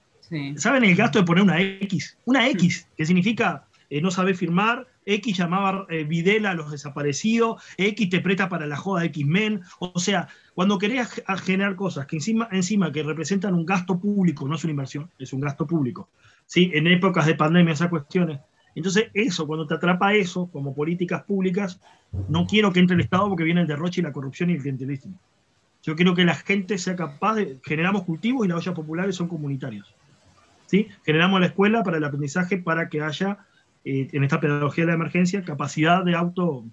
¿Saben el gasto de poner una X? Una X, que significa eh, no saber firmar, X llamaba eh, Videla a los desaparecidos, X te presta para la joda X-Men. O sea, cuando querés generar cosas que encima, encima que representan un gasto público, no es una inversión, es un gasto público. ¿sí? En épocas de pandemia, esas cuestiones. Entonces, eso, cuando te atrapa eso, como políticas públicas, no quiero que entre el Estado porque viene el derroche y la corrupción y el clientelismo. Yo quiero que la gente sea capaz de. Generamos cultivos y las ollas populares son comunitarios. ¿sí? Generamos la escuela para el aprendizaje para que haya eh, en esta pedagogía de la emergencia, capacidad de, auto,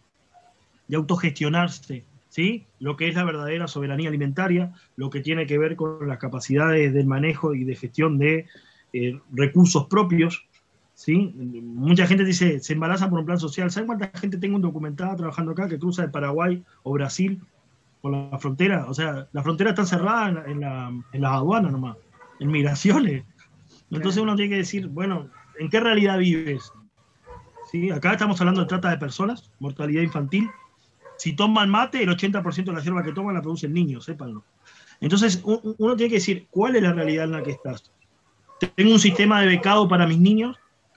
de autogestionarse, ¿sí? lo que es la verdadera soberanía alimentaria, lo que tiene que ver con las capacidades del manejo y de gestión de eh, recursos propios. ¿Sí? Mucha gente dice, se embaraza por un plan social. ¿Saben cuánta gente tengo documentada trabajando acá que cruza de Paraguay o Brasil por la frontera? O sea, la frontera está cerrada en, la, en las aduanas nomás, en migraciones. Entonces uno tiene que decir, bueno, ¿en qué realidad vives? Acá estamos hablando de trata de personas, mortalidad infantil. Si toman mate, el 80% de la hierba que toman la producen niños, sépanlo. Entonces, uno tiene que decir, ¿cuál es la realidad en la que estás? Tengo un sistema de becado para mis niños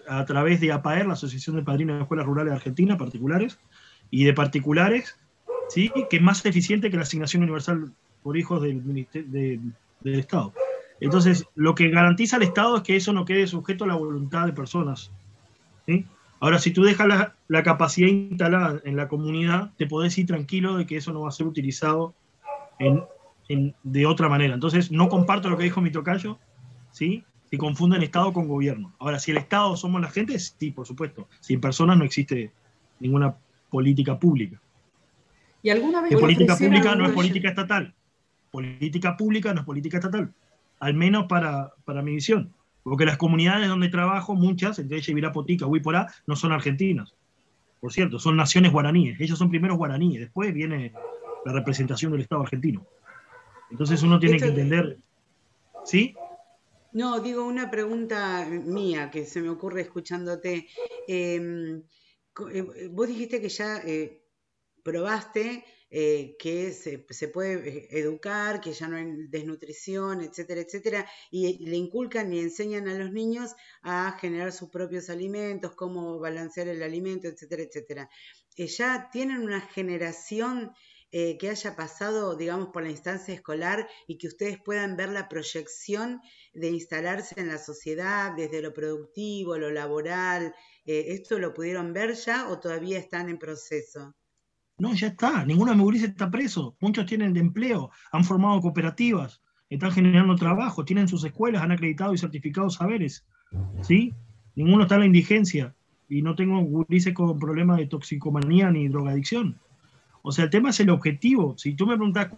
a través de APAER, la Asociación de Padrinos de Escuelas Rurales de Argentina, particulares, y de particulares, ¿sí? que es más eficiente que la asignación universal por hijos del, del Estado. Entonces, lo que garantiza el Estado es que eso no quede sujeto a la voluntad de personas. Ahora, si tú dejas la, capacidad instalada en la comunidad, te podés ir tranquilo de que eso no va a ser utilizado de otra manera. Entonces, no comparto lo que dijo mi tocayo, ¿sí? Si confunden Estado con gobierno. Ahora, si el Estado somos la gente, sí, por supuesto. Sin personas no existe ninguna política pública. ¿Y alguna vez política pública no es política estatal. Política pública no es política estatal. Al menos para, para mi visión. Porque las comunidades donde trabajo, muchas, entre ellas Virapotica, Huiporá, no son argentinas. Por cierto, son naciones guaraníes. Ellos son primeros guaraníes. Después viene la representación del Estado argentino. Entonces uno tiene que entender. ¿Sí? No, digo una pregunta mía que se me ocurre escuchándote. Em, eh, vos dijiste que ya eh, probaste eh, que se, puede eh, educar, que ya no hay desnutrición, etcétera, etcétera, y le inculcan y enseñan a los niños a generar sus propios alimentos, cómo balancear el alimento, etcétera, etcétera. Ya tienen una generación que haya pasado, digamos, por la instancia escolar y que ustedes puedan ver la proyección de instalarse en la sociedad desde lo productivo, lo laboral. ¿Esto lo pudieron ver ya o todavía están en proceso? No, ya está. Ninguno de mis está preso. Muchos tienen de empleo, han formado cooperativas, están generando trabajo, tienen sus escuelas, han acreditado y certificado saberes. ¿Sí? Ninguno está en la indigencia. Y no tengo gurises con problemas de toxicomanía ni drogadicción. O sea, el tema es el objetivo. Si tú me preguntas,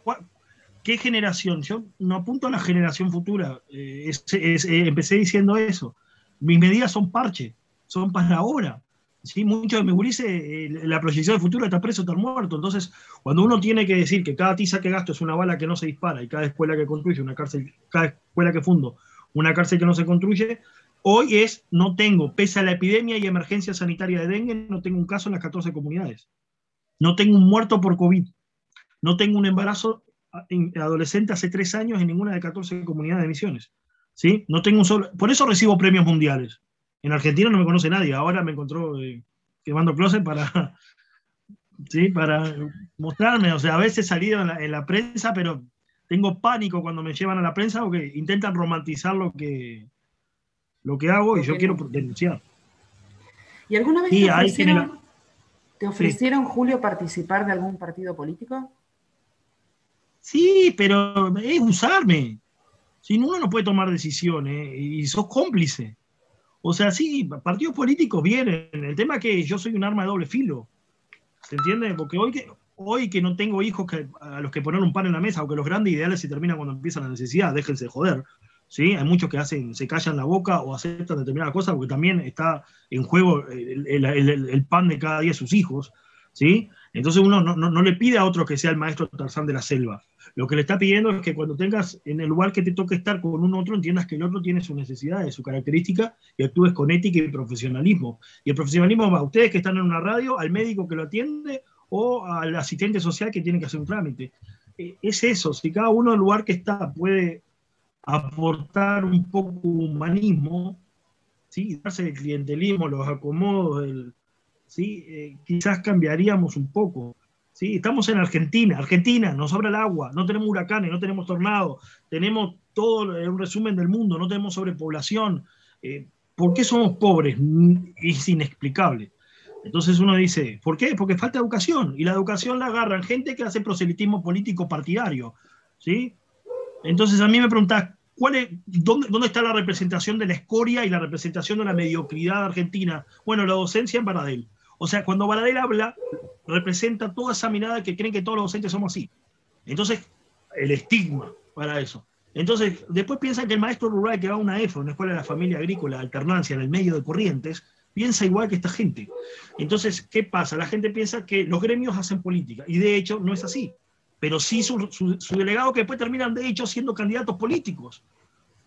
¿qué generación? Yo no apunto a la generación futura. Eh, eh, empecé diciendo eso. Mis medidas son parche, son para ahora. ¿sí? Muchos de mis gurises, eh, la proyección del futuro está preso, está muerto. Entonces, cuando uno tiene que decir que cada tiza que gasto es una bala que no se dispara y cada escuela que construye una cárcel, cada escuela que fundo una cárcel que no se construye, hoy es, no tengo, pese a la epidemia y emergencia sanitaria de dengue, no tengo un caso en las 14 comunidades. No tengo un muerto por COVID. No tengo un embarazo adolescente hace tres años en ninguna de 14 comunidades de misiones. ¿sí? No tengo un solo, por eso recibo premios mundiales en Argentina no me conoce nadie, ahora me encontró eh, quemando closet para, *laughs* ¿sí? para mostrarme. O sea, a veces en la, en la, prensa, pero tengo pánico cuando me llevan a la prensa porque intentan romantizar lo que, lo que hago y yo quiero denunciar. ¿Y alguna vez te ofrecieron, Julio, participar de algún partido político? Sí, pero es usarme. Si uno no puede tomar decisiones y sos cómplice. O sea, sí, partidos políticos vienen. El tema es que yo soy un arma de doble filo. ¿Se entiende? Porque hoy que, hoy que no tengo hijos que, a los que poner un pan en la mesa, aunque los grandes ideales se terminan cuando empieza la necesidad, déjense de joder. ¿Sí? Hay muchos que hacen, se callan la boca o aceptan determinadas cosas porque también está en juego el, pan de cada día de sus hijos. ¿sí? Entonces uno no, no, le pide a otro que sea el maestro Tarzán de la selva. Lo que le está pidiendo es que cuando tengas en el lugar que te toque estar con un otro, entiendas que el otro tiene sus necesidades, su característica y actúes con ética y profesionalismo. Y el profesionalismo va a ustedes que están en una radio, al médico que lo atiende o al asistente social que tiene que hacer un trámite. E, es eso, si cada uno en el lugar que está puede aportar un poco humanismo, ¿sí? darse el clientelismo, los acomodos, ¿sí? Eh, quizás cambiaríamos un poco. ¿sí? Estamos en Argentina, Argentina, nos sobra el agua, no tenemos huracanes, no tenemos tornados, tenemos todo un resumen del mundo, no tenemos sobrepoblación. Eh, ¿Por qué somos pobres? Es inexplicable. Entonces uno dice, ¿por qué? Porque falta educación. Y la educación la agarran gente que hace proselitismo político partidario. ¿sí? Entonces a mí me preguntás, ¿cuál dónde, está la representación de la escoria y la representación de la mediocridad argentina? Bueno, la docencia en Baradel. O sea, cuando Baradel habla, representa toda esa mirada que creen que todos los docentes somos así. Entonces, el estigma para eso. Entonces, después piensan que el maestro rural que va a una EFO, una escuela de la familia agrícola, alternancia en el medio de corrientes, piensa igual que esta gente. Entonces, ¿qué pasa? La gente piensa que los gremios hacen política, y de hecho no es así. Pero sí su, su, delegado que después terminan, de hecho, siendo candidatos políticos.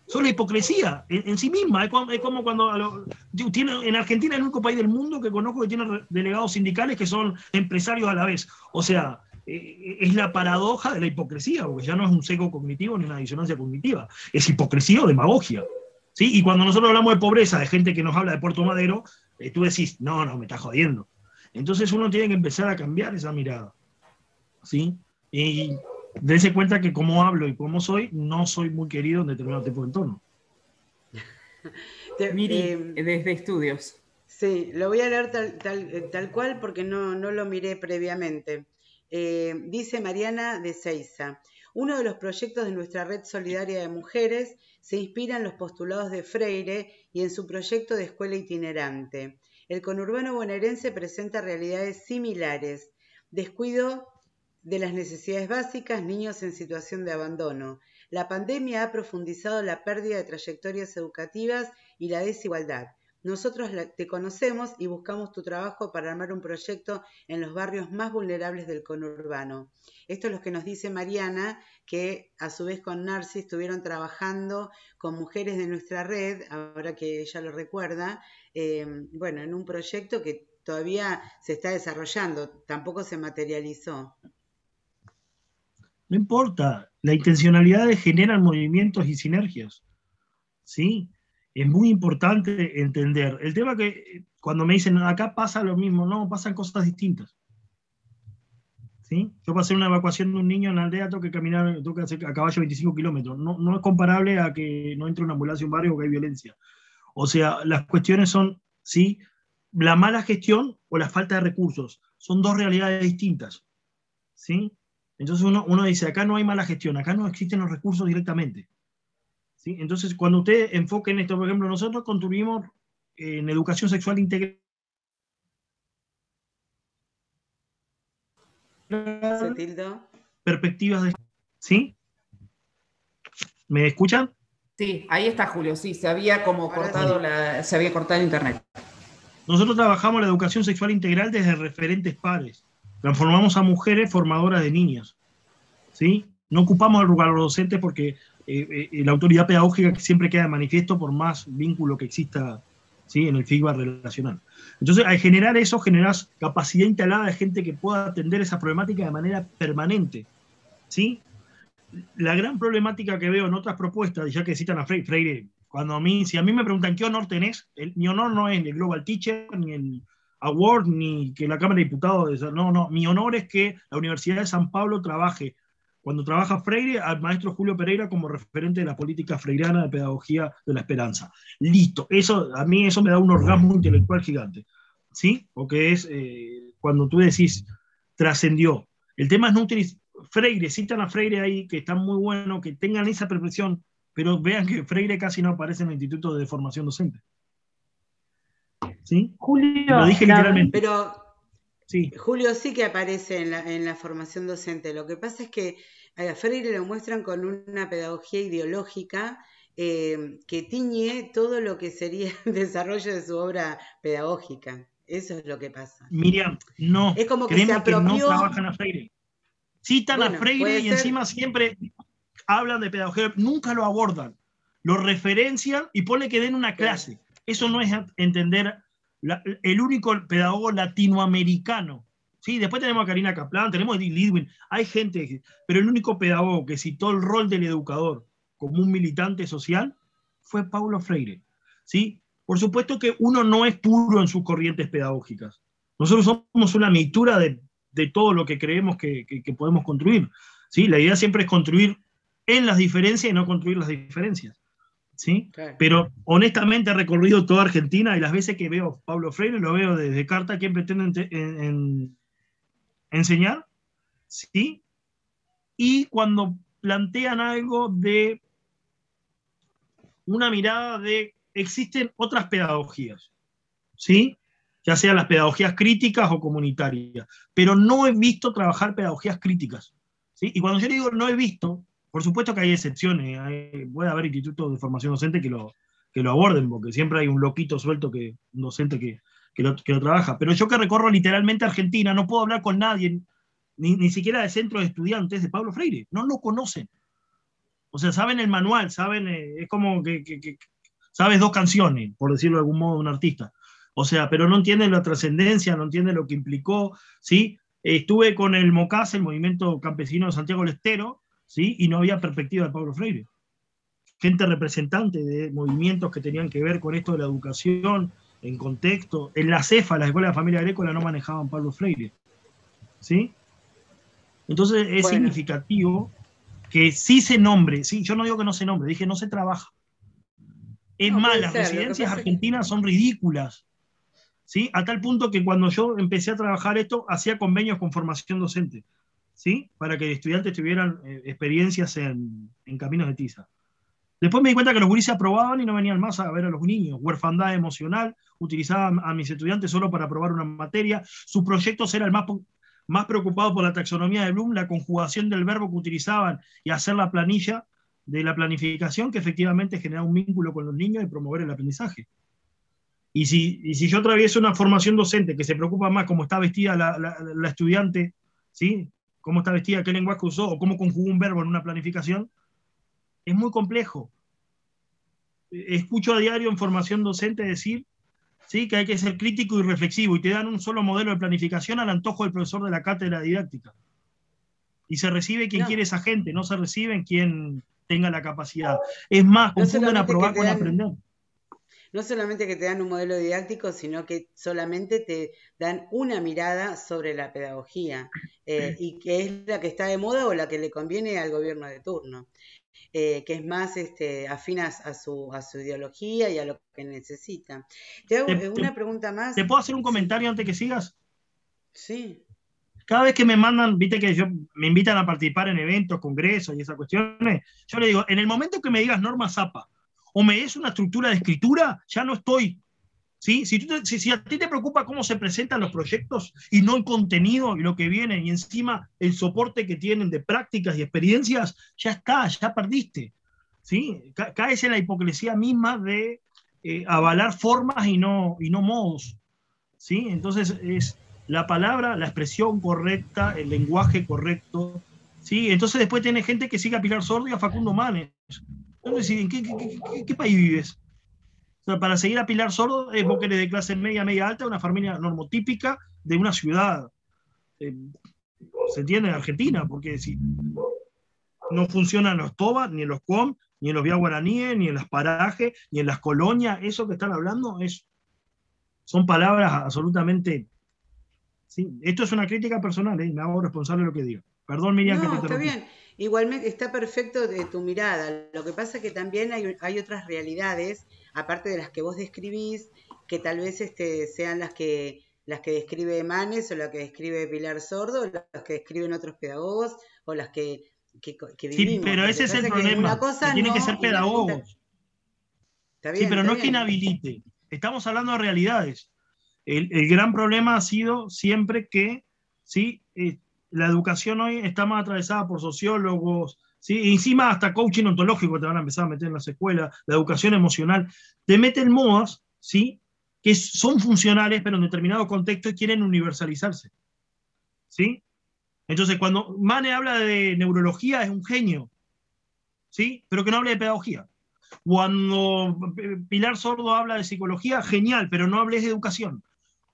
Son la hipocresía en, sí misma. Es como, cuando tiene, en Argentina es el único país del mundo que conozco que tiene delegados sindicales que son empresarios a la vez. O sea, eh, es la paradoja de la hipocresía, porque ya no es un seco cognitivo ni una disonancia cognitiva, es hipocresía o demagogia. ¿sí? Y cuando nosotros hablamos de pobreza, de gente que nos habla de Puerto Madero, eh, tú decís, no, no, me estás jodiendo. Entonces uno tiene que empezar a cambiar esa mirada. ¿sí? Y dése cuenta que como hablo y como soy, no soy muy querido en determinado tipo de entorno. *laughs* Miri, eh, desde estudios. Sí, lo voy a leer tal, tal, tal cual porque no, no, lo miré previamente. Eh, dice Mariana de Seiza, uno de los proyectos de nuestra red solidaria de mujeres se inspira en los postulados de Freire y en su proyecto de escuela itinerante. El conurbano bonaerense presenta realidades similares, descuido de las necesidades básicas, niños en situación de abandono. La pandemia ha profundizado la pérdida de trayectorias educativas y la desigualdad. Nosotros te conocemos y buscamos tu trabajo para armar un proyecto en los barrios más vulnerables del conurbano. Esto es lo que nos dice Mariana, que a su vez con Narci estuvieron trabajando con mujeres de nuestra red, ahora que ella lo recuerda, eh, bueno, en un proyecto que todavía se está desarrollando, tampoco se materializó. No importa, la intencionalidad generar movimientos y sinergias. ¿Sí? es muy importante entender. El tema que cuando me dicen, acá pasa lo mismo, no, pasan cosas distintas. ¿Sí? Yo pasé una evacuación de un niño en aldea, tengo que caminar, tengo que hacer a caballo 25 kilómetros. No, no es comparable a que no entre una ambulancia en un barrio porque hay violencia. O sea, las cuestiones son, ¿sí? La mala gestión o la falta de recursos. Son dos realidades distintas. ¿Sí? Entonces uno, uno dice, acá no hay mala gestión, acá no existen los recursos directamente. Entonces, cuando usted enfoque en esto, por ejemplo, nosotros construimos en educación sexual integral. Perspectivas de... ¿Sí? ¿Me escuchan? Sí, ahí está Julio, sí, se había como cortado la, se había cortado internet. Nosotros trabajamos la educación sexual integral desde referentes pares. Transformamos a mujeres formadoras de niñas. ¿Sí? No ocupamos el lugar de los docentes porque eh, eh, la autoridad pedagógica siempre queda de manifiesto por más vínculo que exista ¿sí? en el feedback relacional. Entonces, al generar eso, generas capacidad instalada de gente que pueda atender esa problemática de manera permanente. ¿sí? La gran problemática que veo en otras propuestas, ya que citan a Freire, Freire cuando a mí, si a mí me preguntan qué honor tenés, mi honor no es el Global Teacher, ni el Award, ni que la Cámara de Diputados, no, no, mi honor es que la Universidad de San Pablo trabaje cuando trabaja Freire, al maestro Julio Pereira como referente de la política freiriana de pedagogía de la esperanza. Listo, eso, a mí eso me da un orgasmo intelectual gigante, ¿sí? Porque es eh, cuando tú decís, trascendió. El tema es no utilizar, Freire, citan a Freire ahí, que está muy bueno, que tengan esa perfección, pero vean que Freire casi no aparece en el Instituto de Formación Docente. ¿Sí? Julio, lo dije literalmente. Pero Julio sí que aparece en la, formación docente. Lo que pasa es que a Freire lo muestran con una pedagogía ideológica eh, que tiñe todo lo que sería *laughs* el desarrollo de su obra pedagógica. Eso es lo que pasa. Miriam, no. Es como que se apropió... no trabajan a Freire. Citan a Freire y encima siempre hablan de pedagogía. Nunca lo abordan. Lo referencian y pone que den una clase. Eso no es entender el único pedagogo latinoamericano. Sí, después tenemos a Karina Kaplan, tenemos a Lidwin, hay gente, pero el único pedagogo que citó el rol del educador como un militante social, fue Paulo Freire. ¿sí? Por supuesto que uno no es puro en sus corrientes pedagógicas. Nosotros somos una mixtura de, todo lo que creemos que, podemos construir. ¿sí? La idea siempre es construir en las diferencias y no construir las diferencias. ¿Sí? Pero honestamente he recorrido toda Argentina y las veces que veo a Pablo Freire lo veo desde carta quien pretende enseñar, ¿sí? Y cuando plantean algo de una mirada de existen otras pedagogías, ¿sí? Ya sean las pedagogías críticas o comunitarias, pero no he visto trabajar pedagogías críticas, ¿sí? Y cuando yo digo no he visto, por supuesto que hay excepciones, puede haber institutos de formación docente que lo, que lo aborden, porque siempre hay un loquito suelto que, un docente que, lo, trabaja. Pero yo que recorro literalmente Argentina, no puedo hablar con nadie, ni, ni siquiera de centro de estudiantes de Pablo Freire, no lo conocen. O sea, saben el manual, saben, eh, es como que, sabes dos canciones, por decirlo de algún modo, un artista. O sea, pero no entienden la trascendencia, no entienden lo que implicó, ¿sí? Estuve con el MOCAS, el Movimiento Campesino de Santiago del Estero, ¿sí? Y no había perspectiva de Pablo Freire. Gente representante de movimientos que tenían que ver con esto de la educación, en contexto. En la CEFA, la Escuela de Familia Agrícola, no manejaban Pablo Freire. ¿Sí? Entonces es significativo que sí se nombre, sí, yo no digo que no se nombre, dije no se trabaja. Es más, las residencias argentinas son ridículas. ¿sí? A tal punto que cuando yo empecé a trabajar esto, hacía convenios con formación docente. ¿Sí? para que estudiantes tuvieran eh, experiencias en, caminos de tiza. Después me di cuenta que los gurises aprobaban y no venían más a ver a los niños. Huerfandad emocional, utilizaban a mis estudiantes solo para aprobar una materia. Sus proyectos eran más, más preocupados por la taxonomía de Bloom, la conjugación del verbo que utilizaban y hacer la planilla de la planificación que efectivamente genera un vínculo con los niños y promover el aprendizaje. Y si, y si yo atravieso una formación docente que se preocupa más cómo está vestida la, la estudiante, ¿sí? Cómo está vestida, qué lenguaje usó o cómo conjugó un verbo en una planificación, es muy complejo. Escucho a diario en formación docente decir ¿sí? que hay que ser crítico y reflexivo y te dan un solo modelo de planificación al antojo del profesor de la cátedra didáctica. Y se recibe quien quiere esa gente, no se recibe en quien tenga la capacidad. Es más, confunden aprobar con aprender no solamente que te dan un modelo didáctico, sino que solamente te dan una mirada sobre la pedagogía eh, y que es la que está de moda o la que le conviene al gobierno de turno, eh, que es más este, a, su, a su ideología y a lo que necesita. Te hago una pregunta más. ¿Te puedo hacer un comentario antes que sigas? Sí. Cada vez que me mandan, viste que yo, me invitan a participar en eventos, congresos y esas cuestiones, yo le digo, en el momento que me digas norma Zapa, o me des una estructura de escritura, ya no estoy. ¿sí? Si, a ti te preocupa cómo se presentan los proyectos y no el contenido y lo que viene, y encima el soporte que tienen de prácticas y experiencias, ya está, ya perdiste. ¿sí? Caes en la hipocresía misma de eh, avalar formas y no, y no modos. ¿sí? Entonces es la palabra, la expresión correcta, el lenguaje correcto. ¿sí? Entonces después tiene gente que sigue a Pilar Sordo y a Facundo Manes. ¿En qué, país vives? para seguir a Pilar Sordo es vos que eres de clase media, media alta, una familia normotípica de una ciudad. Eh, se entiende en Argentina, porque si no funcionan los TOBA, ni en los COM, ni en los vía guaraníes, ni en las parajes, ni en las colonias, eso que están hablando es, son palabras absolutamente... Esto es una crítica personal, ¿eh? me hago responsable de lo que digo. Perdón, Miriam, que te está bien. Igualmente está perfecto de tu mirada. Lo que pasa es que también hay, hay otras realidades, aparte de las que vos describís, que tal vez este, sean las que las que describe Manes o las que describe Pilar Sordo, o las que describen otros pedagogos o las que, que, Sí, pero ese es el problema. Cosa tiene que ser pedagogos. sí, pero no es que inhabilite. Estamos hablando de realidades. El, el, gran problema ha sido siempre que ¿sí? Eh, la educación hoy está más atravesada por sociólogos, ¿sí? encima hasta coaching ontológico te van a empezar a meter en las escuelas, la educación emocional, te meten modas, ¿sí? que son funcionales, pero en determinado contexto quieren universalizarse. ¿sí? Entonces, cuando Mane habla de neurología, es un genio, ¿sí? pero que no habla de pedagogía. Cuando Pilar Sordo habla de psicología, genial, pero no hables de educación.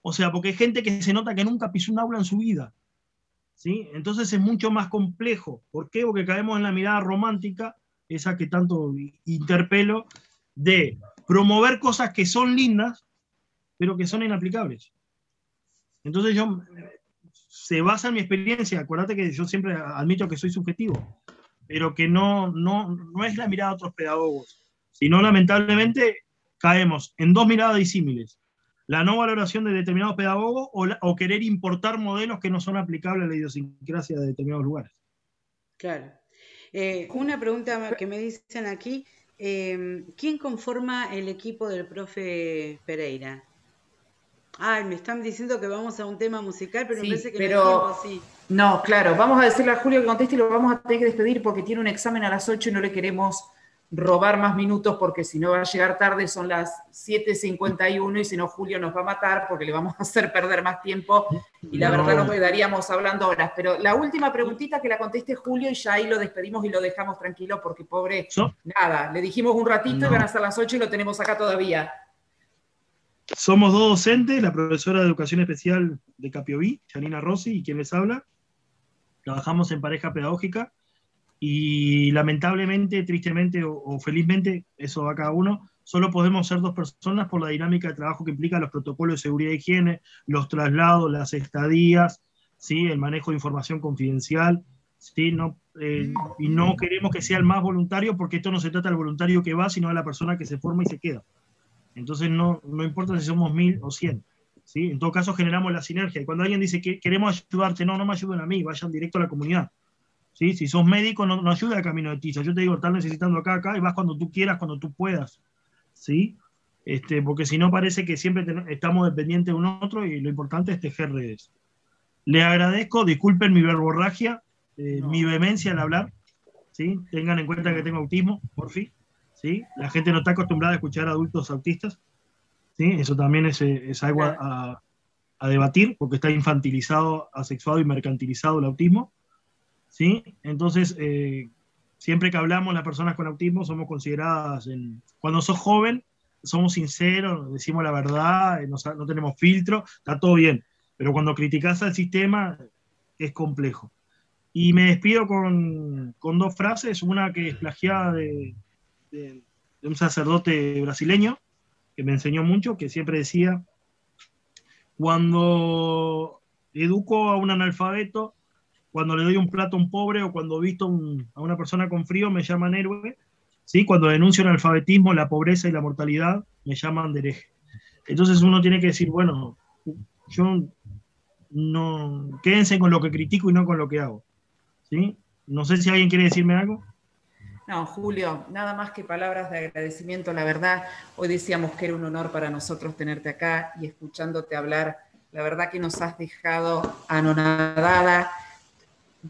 O sea, porque hay gente que se nota que nunca pisó un aula en su vida. Entonces es mucho más complejo. ¿Por qué? Porque caemos en la mirada romántica esa que tanto interpelo, de promover cosas que son lindas, pero que son inaplicables. Entonces yo, se basa en mi experiencia, acuérdate que yo siempre admito que soy subjetivo, pero que no, no, no es la mirada de otros pedagogos, sino lamentablemente caemos en dos miradas disímiles. La no valoración de determinados pedagogos o, querer importar modelos que no son aplicables a la idiosincrasia de determinados lugares. Claro. Eh, una pregunta que me dicen aquí, eh, ¿quién conforma el equipo del profe Pereira? Ay, me están diciendo que vamos a un tema musical, pero me parece que pero... no así. No, claro, vamos a decirle a Julio que conteste y lo vamos a tener que despedir porque tiene un examen a las 8 y no le queremos robar más minutos porque si no va a llegar tarde, son las 7.51 y si no Julio nos va a matar porque le vamos a hacer perder más tiempo y la verdad nos quedaríamos hablando horas. Pero la última preguntita que la conteste Julio y ya ahí lo despedimos y lo dejamos tranquilo porque pobre, nada, le dijimos un ratito y van a ser las 8 y lo tenemos acá todavía. Somos dos docentes, la profesora de Educación Especial de Capioví, Janina Rossi, y quien les habla. Trabajamos en pareja pedagógica y lamentablemente, tristemente o, felizmente, eso va a cada uno, solo podemos ser dos personas por la dinámica de trabajo que implica los protocolos de seguridad y higiene, los traslados, las estadías, ¿sí? el manejo de información confidencial. ¿sí? No, eh, y no queremos que sea el más voluntario porque esto no se trata del voluntario que va, sino de la persona que se forma y se queda. Entonces no, no importa si somos mil o cien. ¿sí? En todo caso generamos la sinergia. Y cuando alguien dice que queremos ayudarte, no, no me ayuden a mí, vayan directo a la comunidad. ¿Sí? Si sos médico, no, no ayuda al camino de tiza. Yo te digo, estás necesitando acá, acá, y vas cuando tú quieras, cuando tú puedas. ¿sí? Este, porque si no parece que siempre estamos dependientes de un otro y lo importante es tejer redes. Le agradezco, disculpen mi verborragia, eh, mi vehemencia al hablar, ¿sí? tengan en cuenta que tengo autismo, por fin. ¿sí? La gente no está acostumbrada a escuchar a adultos autistas, ¿sí? Eso también es, es algo a, debatir, porque está infantilizado, asexuado y mercantilizado el autismo, ¿sí? Entonces, eh, siempre que hablamos las personas con autismo somos consideradas, en, cuando sos joven, somos sinceros, decimos la verdad, no, no tenemos filtro, está todo bien, pero cuando criticas al sistema es complejo. Y me despido con, con, dos frases, una que es plagiada de, de, un sacerdote brasileño que me enseñó mucho, que siempre decía, cuando educo a un analfabeto, cuando le doy un plato a un pobre o cuando visto a una persona con frío, me llaman héroe. ¿sí? Cuando denuncio el analfabetismo, la pobreza y la mortalidad, me llaman de hereje. Entonces uno tiene que decir, bueno, yo no, quédense con lo que critico y no con lo que hago. ¿sí? No sé si alguien quiere decirme algo. No, Julio, nada más que palabras de agradecimiento, la verdad. Hoy decíamos que era un honor para nosotros tenerte acá y escuchándote hablar. La verdad que nos has dejado anonadada.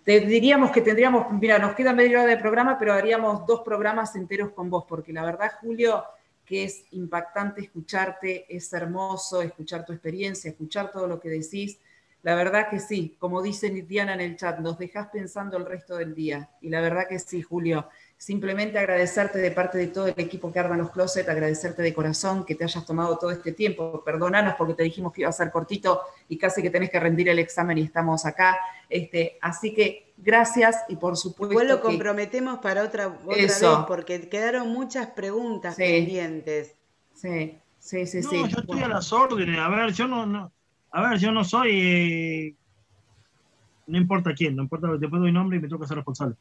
Te diríamos que tendríamos, mira, nos queda media hora de programa, pero haríamos dos programas enteros con vos, porque la verdad, Julio, que es impactante escucharte, es hermoso escuchar tu experiencia, escuchar todo lo que decís. La verdad que sí, como dice Diana en el chat, nos dejas pensando el resto del día. Y la verdad que sí, Julio, Simplemente agradecerte de parte de todo el equipo que arma los closet, agradecerte de corazón que te hayas tomado todo este tiempo. Perdonanos porque te dijimos que iba a ser cortito y casi que tenés que rendir el examen y estamos acá. Este, así que gracias y por supuesto. Igual lo comprometemos para otra, otra vez porque quedaron muchas preguntas pendientes. Sí, sí, sí, sí. Yo estoy a las órdenes. A ver, yo no, no a ver, yo no soy. Eh, no importa quién, no importa, después doy nombre y me toca ser responsable.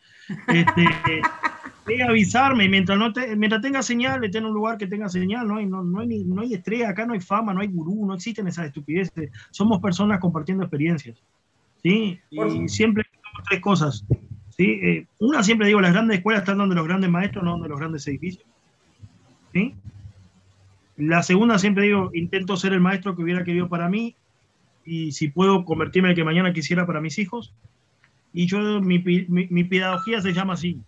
Este, *laughs* avisarme, mientras, no te, mientras tenga señal, esté en un lugar que tenga señal, no hay, no, no, hay, no hay estrella, acá no hay fama, no hay gurú, no existen esas estupideces. Somos personas compartiendo experiencias. ¿sí? Y siempre tres cosas. ¿sí? Eh, una, siempre digo, las grandes escuelas están donde los grandes maestros, no donde los grandes edificios. ¿sí? La segunda, siempre digo, intento ser el maestro que hubiera querido para mí y si puedo convertirme en el que mañana quisiera para mis hijos. Y yo, mi, mi, mi pedagogía se llama así,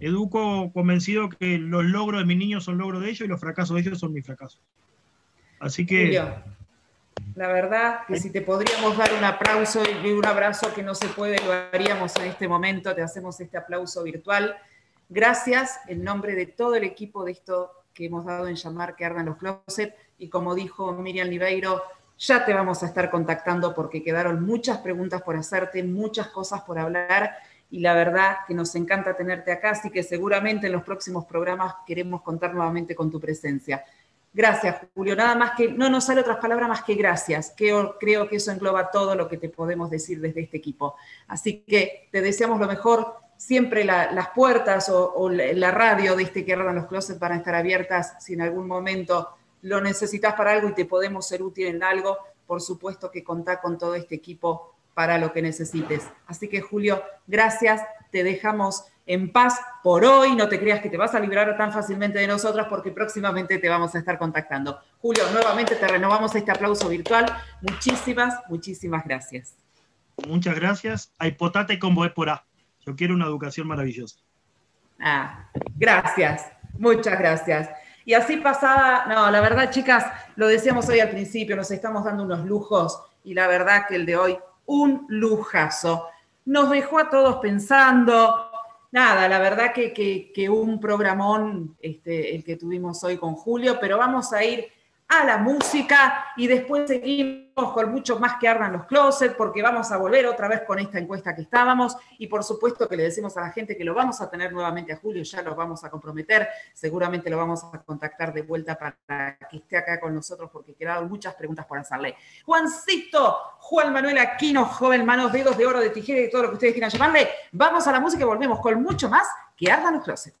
educo convencido que los logros de mis niños son logros de ellos y los fracasos de ellos son mis fracasos. Así que... la verdad que si te podríamos dar un aplauso y un abrazo que no se puede, lo haríamos en este momento, te hacemos este aplauso virtual. Gracias en nombre de todo el equipo de esto que hemos dado en llamar que ardan los closets y como dijo Miriam Libeiro, ya te vamos a estar contactando porque quedaron muchas preguntas por hacerte, muchas cosas por hablar y la verdad que nos encanta tenerte acá, así que seguramente en los próximos programas queremos contar nuevamente con tu presencia. Gracias, Julio. Nada más que, no nos sale otras palabras más que gracias. Creo, creo que eso engloba todo lo que te podemos decir desde este equipo. Así que te deseamos lo mejor. Siempre las puertas o, la radio de este que ardan los closets van a estar abiertas si en algún momento lo necesitas para algo y te podemos ser útil en algo. Por supuesto que contá con todo este equipo para lo que necesites. Así que, Julio, gracias. Te dejamos en paz por hoy. No te creas que te vas a librar tan fácilmente de nosotras porque próximamente te vamos a estar contactando. Julio, nuevamente te renovamos este aplauso virtual. Muchísimas, muchísimas gracias. Muchas gracias. Hay potate con A. Yo quiero una educación maravillosa. Ah, gracias. Muchas gracias. Y así pasada, no, la verdad, chicas, lo decíamos hoy al principio, nos estamos dando unos lujos y la verdad que el de hoy, un lujazo. Nos dejó a todos pensando, nada, la verdad que, un programón este, el que tuvimos hoy con Julio, pero vamos a ir a la música y después seguimos con mucho más que ardan los closets porque vamos a volver otra vez con esta encuesta que estábamos y por supuesto que le decimos a la gente que lo vamos a tener nuevamente a Julio, ya lo vamos a comprometer, seguramente lo vamos a contactar de vuelta para que esté acá con nosotros porque quedaron muchas preguntas por hacerle. Juancito, Juan Manuel Aquino, joven manos, dedos de oro, de tijera y todo lo que ustedes quieran llamarle, vamos a la música y volvemos con mucho más que ardan los closets.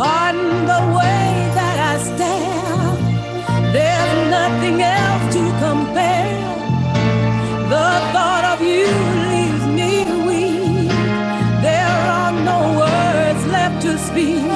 Pardon the way that I stare. There's nothing else to compare. The thought of you leaves me weak. There are no words left to speak.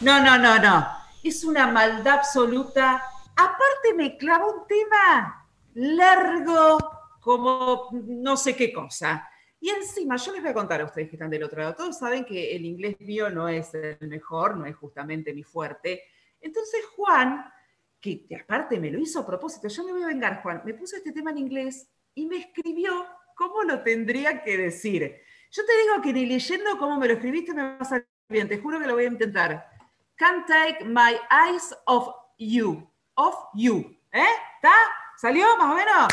No, no, no, no. Es una maldad absoluta. Aparte me clavó un tema largo como no sé qué cosa. Y encima, yo les voy a contar a ustedes que están del otro lado. Todos saben que el inglés mío no es el mejor, no es justamente mi fuerte. Entonces Juan, que aparte me lo hizo a propósito, yo me voy a vengar, Juan, me puso este tema en inglés y me escribió cómo lo tendría que decir. Yo te digo que ni leyendo cómo me lo escribiste me va a salir bien, te juro que lo voy a intentar. Can't take my eyes off you. Off you. ¿Eh? ¿Está? ¿Salió más o menos?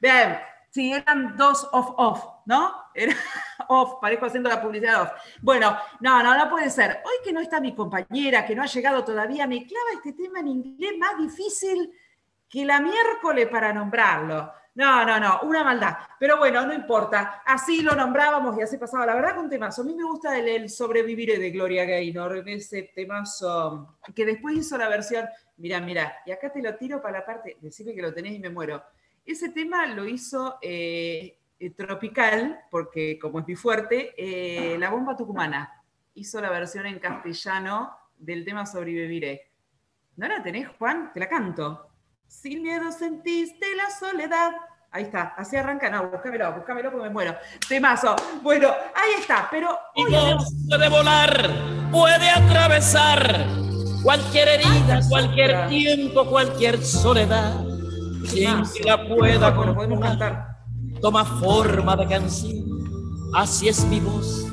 Bien. Sí, eran dos off off, ¿no? Era *laughs* off, parezco haciendo la publicidad off. Bueno, no, no, no puede ser. Hoy que no está mi compañera, que no ha llegado todavía, me clava este tema en inglés más difícil que la miércoles para nombrarlo. No, no, no, una maldad. Pero bueno, no importa. Así lo nombrábamos y así pasaba. La verdad, con temazo. A mí me gusta el, el Sobreviviré de Gloria Gaynor, ese temazo que después hizo la versión. Mira, mira, y acá te lo tiro para la parte. Decime que lo tenés y me muero. Ese tema lo hizo eh, eh, Tropical, porque como es mi fuerte, eh, La Bomba Tucumana. Hizo la versión en castellano del tema Sobreviviré. ¿No la tenés, Juan? Te la canto. Sin miedo sentiste la soledad. Ahí está, así arranca. No, búscamelo, búscamelo porque me muero. Temazo. Bueno, ahí está, pero. Y puede volar, puede atravesar cualquier herida, cualquier tiempo, cualquier soledad. Sin que la pueda podemos cantar. Toma forma de canción. Así es mi voz,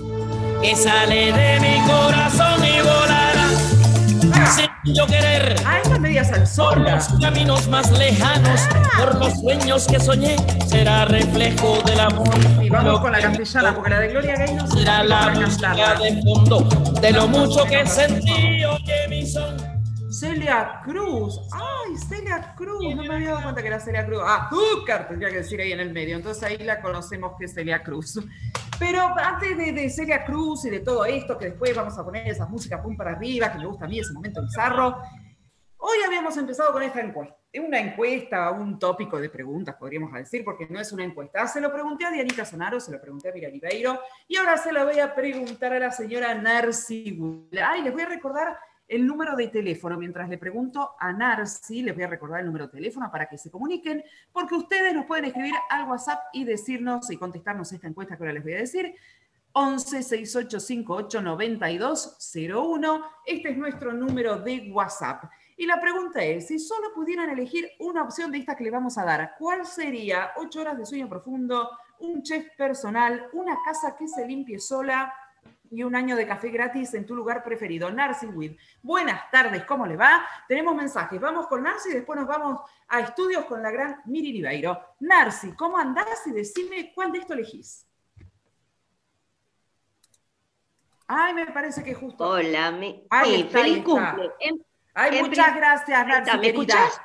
que sale de mi corazón y volará sin yo querer. Ah, al sol. Por los caminos más lejanos, por los sueños que soñé, será reflejo del amor. Y vamos Lo con la castellana, porque la de Gloria Gaynor será la música de fondo de lo mucho que sentí. Oye, mi son. Celia Cruz. Ay, Celia Cruz. No me había dado cuenta que era Celia Cruz. Ah, Azúcar, tendría que decir ahí en el medio. Entonces ahí la conocemos que es Celia Cruz. Pero antes de, Celia Cruz y de todo esto, que después vamos a poner esas músicas pum para arriba, que me gusta a mí ese momento bizarro. Hoy habíamos empezado con esta encuesta. Una encuesta, un tópico de preguntas, podríamos decir, porque no es una encuesta. Se lo pregunté a Dianita Sonaro, se lo pregunté a Mira Ribeiro, y ahora se lo voy a preguntar a la señora Narci. Ay, les voy a recordar el número de teléfono. Mientras le pregunto a Narci, les voy a recordar el número de teléfono para que se comuniquen, porque ustedes nos pueden escribir al WhatsApp y decirnos y contestarnos esta encuesta que ahora les voy a decir. 11 68 58 92 01. Este es nuestro número de WhatsApp. Y la pregunta es, si solo pudieran elegir una opción de esta que le vamos a dar, ¿cuál sería? ¿Ocho horas de sueño profundo, un chef personal, una casa que se limpie sola y un año de café gratis en tu lugar preferido? Narcy With. Buenas tardes, ¿cómo le va? Tenemos mensajes. Vamos con Narcy y después nos vamos a estudios con la gran Miri Ribeiro. Narcy, ¿cómo andás? Y decime cuál de esto elegís. Ay, me parece que justo. Hola, sí, está, ahí feliz está. cumple. En- Ay, en muchas gracias, Narcy, ¿me escuchás?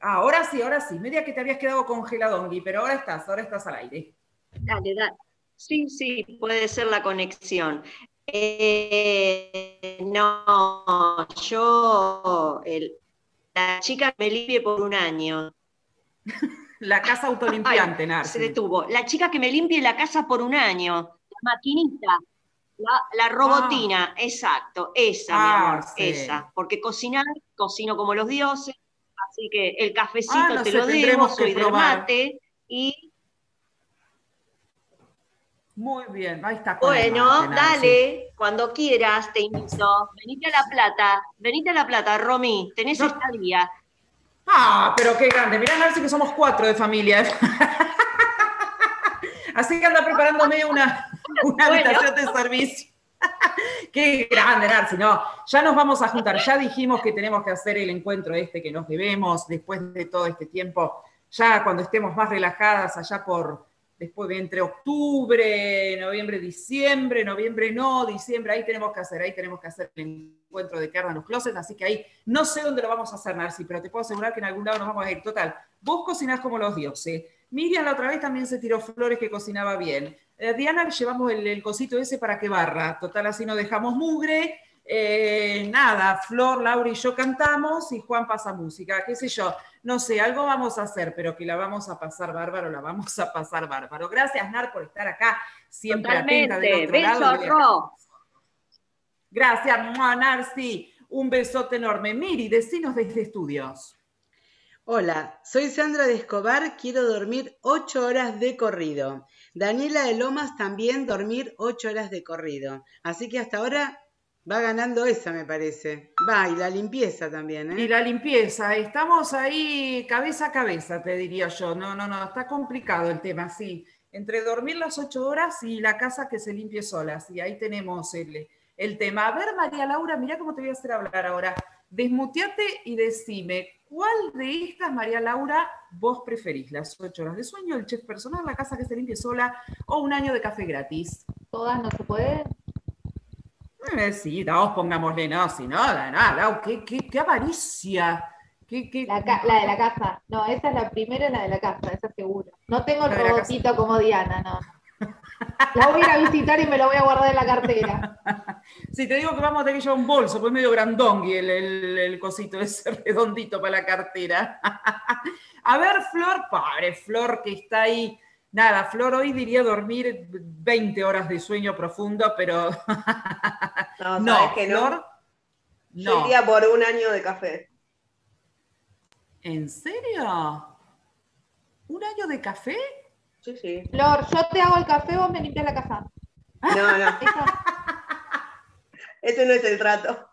Ahora sí, ahora sí. Media que te habías quedado congeladongui, pero ahora estás, ahora estás al aire. Dale, dale. Sí, sí, puede ser la conexión. Eh, no, yo, el- la chica que me limpie por un año. *laughs* La casa autolimpiante, Ay, Narcy. Se detuvo. La chica que me limpie la casa por un año. La maquinita. La, la robotina, exacto, esa, mi Ah, amor, sí. esa. Porque cocinar, cocino como los dioses, así que el cafecito Ah, no te sé, lo debo, soy del mate, y Muy bien, ahí está. Bueno, dale, cuando quieras, te invito. Venite a La Plata, venite a La Plata, Romy, tenés No. estadía. Ah, pero qué grande. Mirá, Narcy, que somos cuatro de familia. *laughs* Así que anda preparándome una, *laughs* una Bueno. habitación de servicio. *laughs* Qué grande, Narcy. No, ya nos vamos a juntar. Ya dijimos que tenemos que hacer el encuentro este que nos debemos después de todo este tiempo. Ya cuando estemos más relajadas, allá por después de entre octubre, noviembre, diciembre, noviembre no, diciembre, ahí tenemos que hacer, ahí tenemos que hacer el encuentro de Cardan los Closets, así que ahí no sé dónde lo vamos a hacer, Narcy, pero te puedo asegurar que en algún lado nos vamos a ir. Total, vos cocinás como los dioses. Miriam la otra vez también se tiró flores que cocinaba bien. Eh, Diana llevamos el, el cosito ese para que barra. Total, así no dejamos mugre. Eh, nada, Flor, Laura y yo cantamos y Juan pasa música, qué sé yo. No sé, algo vamos a hacer, pero que la vamos a pasar bárbaro, la vamos a pasar bárbaro. Gracias, Nar, por estar acá, siempre atenta del Totalmente. otro Beso, lado. de-. Gracias, Narci. Un besote enorme. Miri, decinos desde estudios. Hola, soy Sandra de Escobar, quiero dormir ocho horas de corrido. Daniela de Lomas también dormir ocho horas de corrido. Así que hasta ahora Va ganando esa, me parece. Va, y la limpieza también, ¿eh? Y la limpieza, estamos ahí cabeza a cabeza, te diría yo. No, no, no, está complicado el tema, sí. Entre dormir las ocho horas y la casa que se limpie sola. Sí, ahí tenemos el, el tema. A ver, María Laura, mira cómo te voy a hacer hablar ahora. Desmuteate y decime, ¿cuál de estas, María Laura, vos preferís? ¿Las ocho horas de sueño, el chef personal, la casa que se limpie sola o un año de café gratis? Todas no se puede. Eh, sí, no, pongámosle, no, si no, la, nada, qué, qué, qué avaricia. Qué, qué- La, la de la casa. No, esa es la primera, la de la casa, esa seguro. No tengo el La la robotito como Diana, no. La voy a ir a visitar y me lo voy a guardar en la cartera. *laughs* Si te digo que vamos a tener que llevar un bolso, pues medio grandón el, el cosito ese *laughs* redondito para la cartera. *laughs* A ver, Flor, pobre Flor que está ahí. Nada, Flor hoy diría dormir 20 horas de sueño profundo, pero *laughs* No, no, ¿sabes que no? Flor, Yo no. iría por un año de café. ¿En serio? ¿Un año de café? Sí, sí. Flor, yo te hago el café, vos me limpias la casa. No, no, *laughs* Eso. ese no es el trato.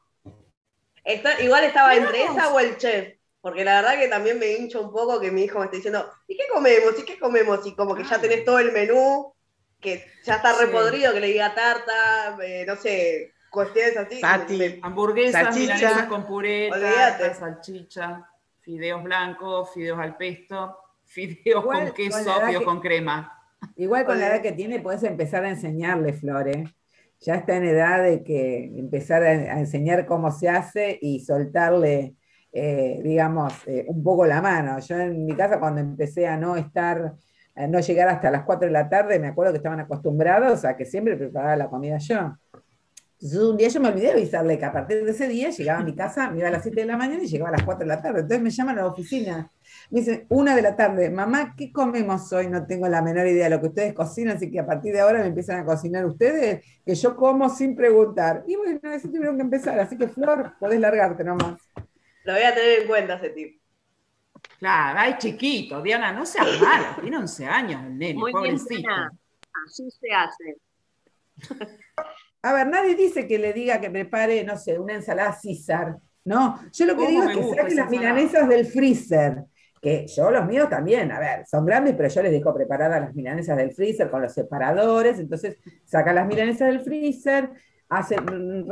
Está- igual estaba entre esa o el chef. Porque la verdad que también me hincho un poco que mi hijo me está diciendo, ¿y qué comemos? ¿Y qué comemos? Y como que ya tenés todo el menú, que ya está Sí. repodrido, que le diga tarta, eh, no sé, cuestiones así. Pati. Me- Hamburguesas, Salchicha. con pureta, salchicha, fideos blancos, fideos al pesto, *laughs* fideos Igual, con con queso, edad fideos que- con crema. Igual con la edad que tiene, puedes empezar a enseñarle, Flores. Ya está en edad de que empezar a, a enseñar cómo se hace y soltarle, eh, digamos, eh, un poco la mano. Yo en mi casa, cuando empecé a no estar, a no llegar hasta las 4 de la tarde, me acuerdo que estaban acostumbrados a que siempre preparaba la comida yo. Entonces un día yo me olvidé de avisarle que a partir de ese día llegaba a mi casa, me iba a las 7 de la mañana y llegaba a las 4 de la tarde. Entonces me llaman a la oficina. Me dicen, una de la tarde, mamá, ¿qué comemos hoy? No tengo la menor idea de lo que ustedes cocinan, así que a partir de ahora me empiezan a cocinar ustedes, que yo como sin preguntar. Y bueno, eso tuvieron que empezar, así que Flor, podés largarte nomás. Lo voy a tener en cuenta ese tip. Claro, ay, chiquito, Diana, no seas mala, tiene 11 años el nene, Muy bien, pobrecito. Diana. Así se hace. *laughs* A ver, nadie dice que le diga que prepare, no sé, una ensalada César. No, yo lo que ¿Cómo digo es que saque las ensalada? milanesas del freezer. Que yo los míos también, a ver, son grandes, pero yo les dejo preparadas las milanesas del freezer con los separadores. Entonces, saca las milanesas del freezer, hacen,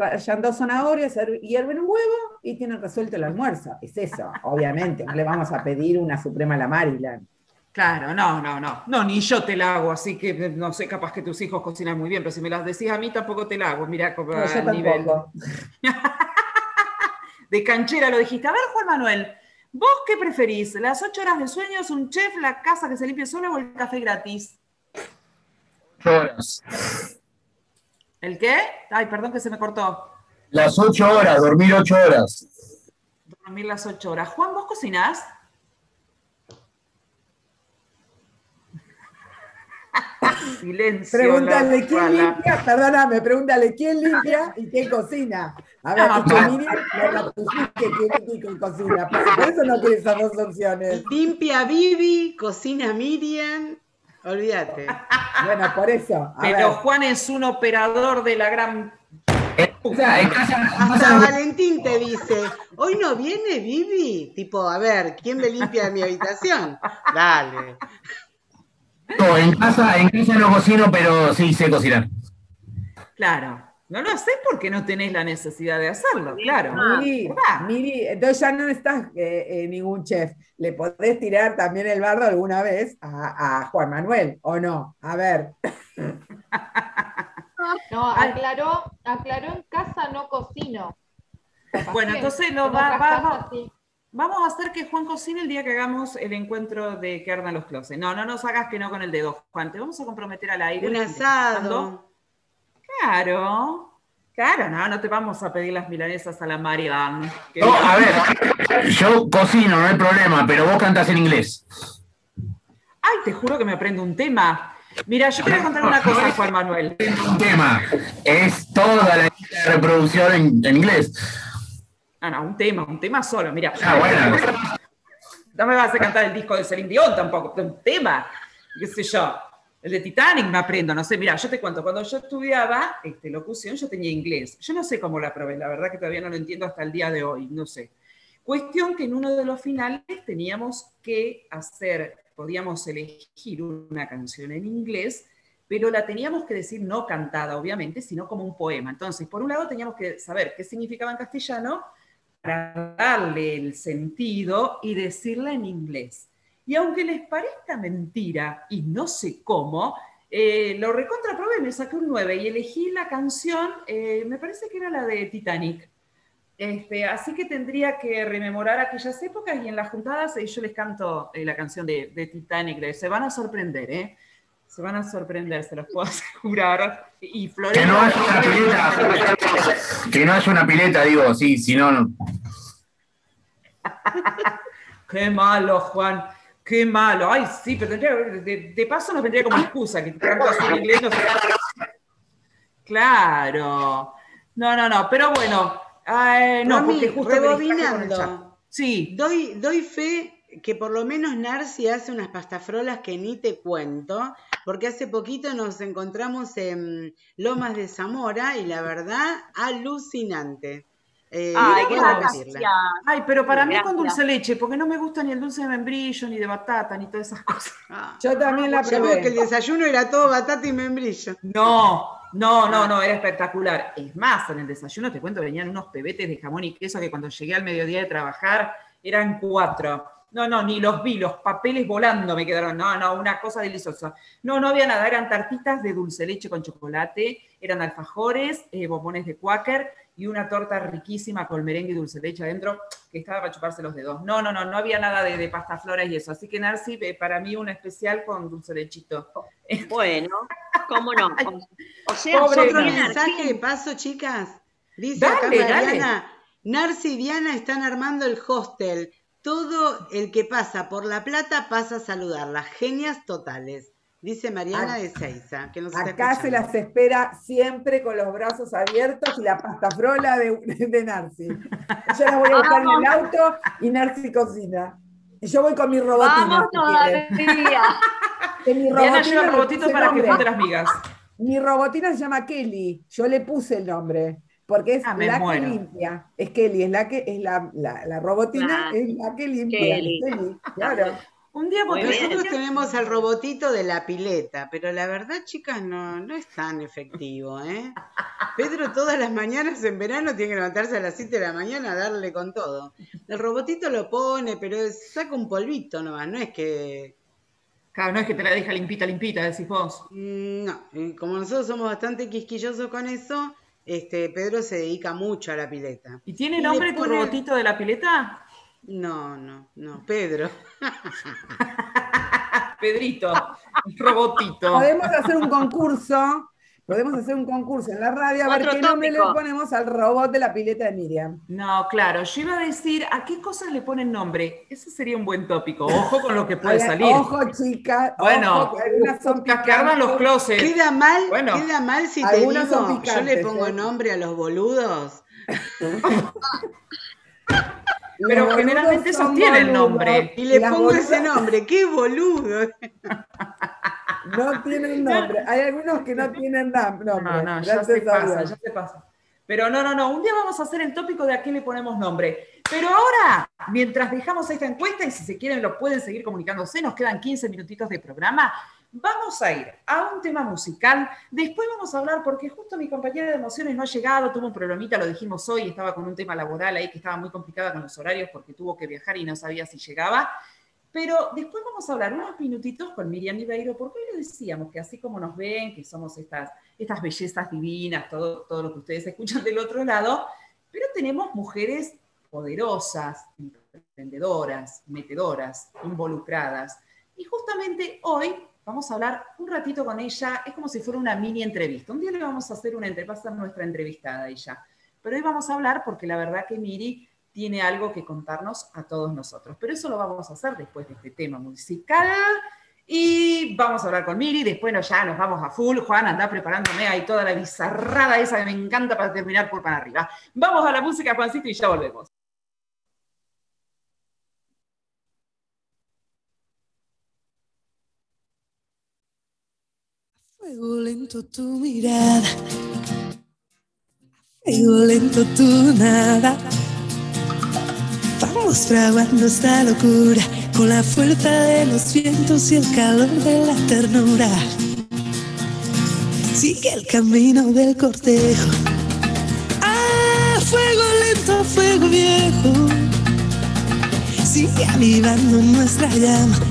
zanahorias, her- hierven un huevo y tienen resuelto el almuerzo. Es eso, obviamente. No le vamos a pedir una suprema a la Maryland. Claro, no, no, no. No, ni yo te la hago, así que no sé, capaz que tus hijos cocinan muy bien, pero si me las decís a mí tampoco te la hago. Mirá, como No, yo nivel *laughs* de canchera lo dijiste. A ver, Juan Manuel, ¿vos qué preferís? ¿Las ocho horas de sueño, es un chef, la casa que se limpie sola o el café gratis? horas. ¿El qué? Ay, perdón que se me cortó. Las ocho horas, dormir ocho horas. Dormir las ocho horas. Juan, ¿vos cocinás? *laughs* Silencio. Pregúntale quién limpia, perdóname, pregúntale quién limpia y quién cocina. A ver, No, que. Miriam ratifique quién limpia y quién cocina. Por por eso no tiene esas dos opciones. Limpia Vivi, cocina Miriam. Olvídate. Bueno, por eso. Pero ver, Juan es un operador de la gran. O sea, en casa, en Hasta Valentín te dice, hoy no viene Vivi. Tipo, a ver, ¿quién me limpia mi habitación? Dale. no, en casa, en casa no cocino, pero sí sé cocinar. Claro. No lo sé porque no tenés la necesidad de hacerlo, claro. Miri, ¿verdad? Miri, entonces ya no estás eh, eh, ningún chef. ¿Le podés tirar también el bardo alguna vez a, a Juan Manuel o no? A ver. *laughs* No, aclaró, aclaró en casa no cocino. Capaz Bueno, entonces en lo va- va- casas va- sí. Vamos a hacer que Juan cocine el día que hagamos el encuentro de que ardan los closets. No, no nos hagas que no con el dedo, Juan. Te vamos a comprometer al aire. Un asado. Claro. Claro, no, no te vamos a pedir las milanesas a la No, a ver, yo cocino, no hay problema, pero vos cantás en inglés. Ay, te juro que me aprendo un tema. Mira, yo quiero contar una cosa, Juan Manuel. Un tema, es toda la reproducción en, en inglés. No, no, un tema, un tema solo. Mira, Ah, bueno. no me vas a cantar el disco de Celine Dion tampoco, un tema, qué sé yo. El de Titanic me aprendo, no sé, mira, yo te cuento, cuando yo estudiaba este, locución yo tenía inglés. Yo no sé cómo la probé, la verdad que todavía no lo entiendo hasta el día de hoy, no sé. Cuestión que en uno de los finales teníamos que hacer, podíamos elegir una canción en inglés, pero la teníamos que decir no cantada, obviamente, sino como un poema. Entonces, por un lado teníamos que saber qué significaba en castellano para darle el sentido y decirla en inglés. Y aunque les parezca mentira, y no sé cómo, eh, lo recontraprobé, me saqué un 9 y elegí la canción, eh, me parece que era la de Titanic. Este, así que tendría que rememorar aquellas épocas y en las juntadas eh, yo les canto la canción de, de Titanic. Se van a sorprender, ¿eh? Se van a sorprender, se los puedo *laughs* asegurar. Y Que no haya una pileta, que no haya una pileta, digo, sí, si no. *laughs* Qué malo, Juan. Qué malo. Ay, sí, pero tendría, de, de paso nos vendría como excusa que canto así en inglés. No sé. Claro. No, no, no. Pero bueno. ay, no, Mami, porque justo rebobinando. Sí. Doy, doy fe que por lo menos Narci hace unas pastafrolas que ni te cuento, porque hace poquito nos encontramos en Lomas de Zamora y la verdad, alucinante. Eh, Ay, gracias. pero para mí con dulce leche, porque no me gusta ni el dulce de membrillo, ni de batata, ni todas esas cosas. *laughs* Yo también la veo que el probé. desayuno era todo batata y membrillo. No, no, no, no, era espectacular. Es más, en el desayuno te cuento, venían unos pebetes de jamón y queso que cuando llegué al mediodía de trabajar eran cuatro. No, no, ni los vi, los papeles volando me quedaron. No, no, una cosa deliciosa. No, no había nada, eran tartitas de dulce leche con chocolate, eran alfajores, eh, bombones de cuáquer y una torta riquísima con merengue y dulce leche adentro que estaba para chuparse los dedos. No, no, no, no había nada de, de pasta flores y eso. Así que Narci, eh, para mí un especial con dulce lechito. *laughs* Bueno, cómo no. O, sea, Otro mensaje argentino. paso, chicas. Dice Dale, acá. Mariana, Narci y Diana están armando el hostel. Todo el que pasa por La Plata pasa a saludarlas. Genias totales. Dice Mariana Ac- de Seiza, que nos está Acá se las espera siempre con los brazos abiertos y la pastafrola de, de Narci. Yo la voy a buscar en el auto y Narci cocina. Y yo voy con mi robotina. Vamos todavía. *laughs* Que mi Diana lleva que las migas. Mi robotina se llama Kelly. Yo le puse el nombre. Porque es Ah, la muero. que limpia. Es Kelly, es la que es la, la, la robotina, es la que limpia. Kelly. Kelly, claro. Un día porque. Nosotros tenemos al robotito de la pileta, pero la verdad, chicas, no, no es tan efectivo, ¿eh? Pedro todas las mañanas en verano tiene que levantarse a las 7 de la mañana a darle con todo. El robotito lo pone, pero saca un polvito nomás, no es que... Claro, no es que te la deja limpita, limpita, decís vos. Mm, No, como nosotros somos bastante quisquillosos con eso, este Pedro se dedica mucho a la pileta. ¿Y tiene Y nombre tu robotito de la pileta? No, no, no, Pedro. *laughs* Pedrito, robotito. Podemos hacer un concurso. Podemos hacer un concurso en la radio a ver qué nombre le ponemos al robot de la pileta de Miriam. No, claro, yo iba a decir, ¿a qué cosas le ponen nombre? Ese sería un buen tópico. Ojo con lo que puede salir. Ojo, chica. Bueno, ojo, que algunas son Las que arman los closets. Queda mal, Bueno. queda mal si te digo, yo le pongo ¿eh? nombre a los boludos. *laughs* Pero Los generalmente son tienen boludos. nombre. Y le las pongo ese nombre, qué boludo. No tienen nombre. Hay algunos que no tienen nombre. No, no, ya Gracias se pasa, Dios. ya se pasa. Pero no, no, no, un día vamos a hacer el tópico de a qué le ponemos nombre. Pero ahora, mientras dejamos esta encuesta, y si se quieren lo pueden seguir comunicándose, nos quedan 15 minutitos de programa, vamos a ir a un tema musical. Después vamos a hablar, porque justo mi compañera de emociones no ha llegado, tuvo un problemita, lo dijimos hoy, estaba con un tema laboral ahí que estaba muy complicada con los horarios porque tuvo que viajar y no sabía si llegaba. Pero después vamos a hablar unos minutitos con Miriam Ibeiro, porque hoy le decíamos que así como nos ven, que somos estas, estas bellezas divinas, todo, todo lo que ustedes escuchan del otro lado, pero tenemos mujeres poderosas, emprendedoras, metedoras, involucradas. Y justamente hoy vamos a hablar un ratito con ella, es como si fuera una mini entrevista. Un día le vamos a hacer una entrevista, a nuestra entrevistada ella. Pero hoy vamos a hablar porque la verdad que Miri tiene algo que contarnos a todos nosotros. Pero eso lo vamos a hacer después de este tema musical. Y vamos a hablar con Miri, después ya nos vamos a full. Juan, anda preparándome ahí toda la bizarrada esa que me encanta para terminar por para arriba. Vamos a la música, Juancito, y ya volvemos. Fuego lento tu mirada, fuego lento tu nada. Vamos fraguando esta locura con la fuerza de los vientos y el calor de la ternura. Sigue el camino del cortejo. Ah, fuego lento, fuego viejo. Sigue avivando nuestra llama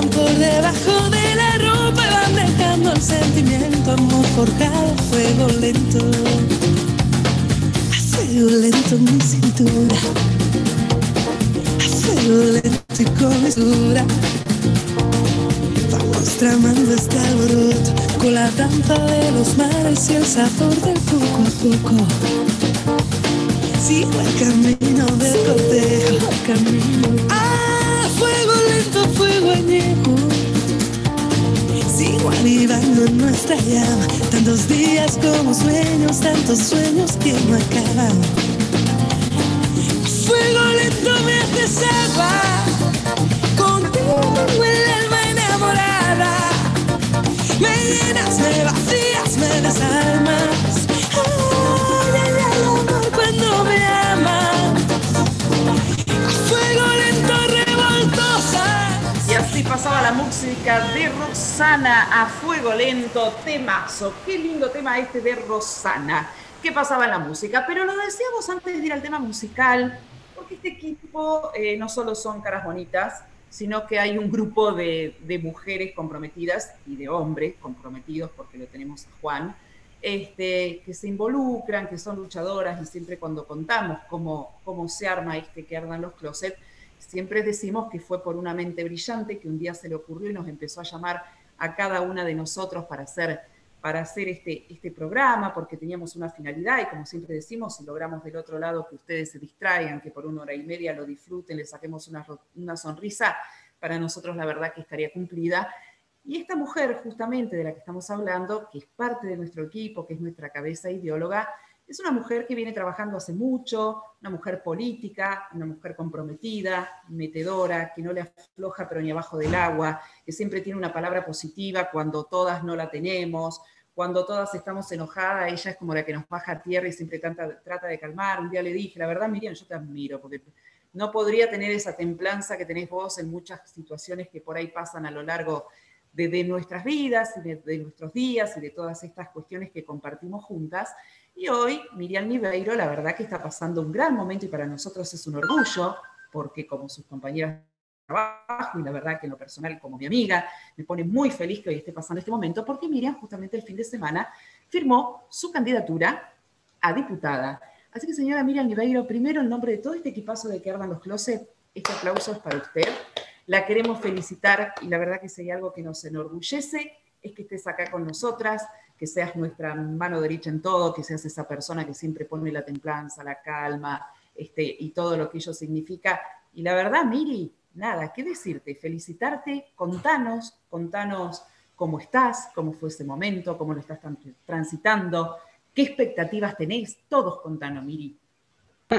Por debajo de la ropa van dejando el sentimiento, amor forjado, fuego lento. A fuego lento mi cintura. A fuego lento y con mesura. Vamos tramando este alboroto con la danza de los mares y el sabor del poco a poco. Sigo el camino del cortejo. Ah, fuego lento, fuego añejo. Sigo avivando nuestra llama. Tantos días como sueños, tantos sueños que no acaban. Fuego lento me haces agua. Contigo el alma enamorada. Me llenas, me vacías, me desarmas. De Rosana a fuego lento, temazo. Qué lindo tema este de Rosana. ¿Qué pasaba en la música? Pero lo decíamos antes de ir al tema musical, porque este equipo eh, no solo son caras bonitas, sino que hay un grupo de, de mujeres comprometidas y de hombres comprometidos, porque lo tenemos a Juan, este, que se involucran, que son luchadoras y siempre cuando contamos cómo, cómo se arma este que ardan los closets, siempre decimos que fue por una mente brillante que un día se le ocurrió y nos empezó a llamar a cada una de nosotros para hacer, para hacer este, este programa, porque teníamos una finalidad y como siempre decimos, si logramos del otro lado que ustedes se distraigan, que por una hora y media lo disfruten, les saquemos una, una sonrisa, para nosotros la verdad que estaría cumplida. Y esta mujer, justamente de la que estamos hablando, que es parte de nuestro equipo, que es nuestra cabeza ideóloga, es una mujer que viene trabajando hace mucho, una mujer política, una mujer comprometida, metedora, que no le afloja pero ni abajo del agua, que siempre tiene una palabra positiva cuando todas no la tenemos, cuando todas estamos enojadas, ella es como la que nos baja a tierra y siempre trata, de calmar. Un día le dije, la verdad, Miriam, yo te admiro, porque no podría tener esa templanza que tenés vos en muchas situaciones que por ahí pasan a lo largo de, de nuestras vidas y de, de nuestros días y de todas estas cuestiones que compartimos juntas. Y hoy Miriam Niveiro, la verdad que está pasando un gran momento y para nosotros es un orgullo, porque como sus compañeras de trabajo, y la verdad que en lo personal como mi amiga, me pone muy feliz que hoy esté pasando este momento, porque Miriam justamente el fin de semana firmó su candidatura a diputada. Así que señora Miriam Niveiro, primero en nombre de todo este equipazo de que ardan los closets, este aplauso es para usted. La queremos felicitar y la verdad que si hay algo que nos enorgullece es que estés acá con nosotras, que seas nuestra mano derecha en todo, que seas esa persona que siempre pone la templanza, la calma este, y todo lo que ello significa. Y la verdad, Miri, nada, ¿qué decirte? Felicitarte, contanos, contanos cómo estás, cómo fue ese momento, cómo lo estás tran- transitando, qué expectativas tenés, todos contanos, Miri. *laughs*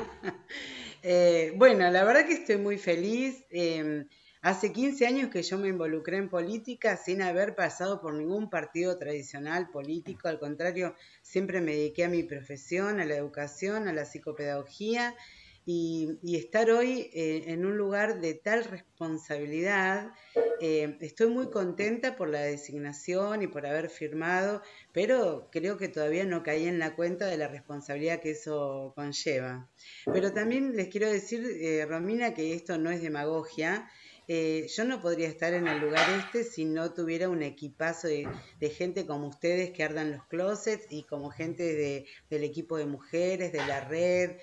Eh, bueno, la verdad que estoy muy feliz. Eh, hace 15 años que yo me involucré en política sin haber pasado por ningún partido tradicional político. Al contrario, siempre me dediqué a mi profesión, a la educación, a la psicopedagogía. Y, estar hoy eh, en un lugar de tal responsabilidad, eh, estoy muy contenta por la designación y por haber firmado, pero creo que todavía no caí en la cuenta de la responsabilidad que eso conlleva. Pero también les quiero decir, eh, Romina, que esto no es demagogia. Eh, yo no podría estar en el lugar este si no tuviera un equipazo de, gente como ustedes que ardan los closets y como gente de, del equipo de mujeres, de la red.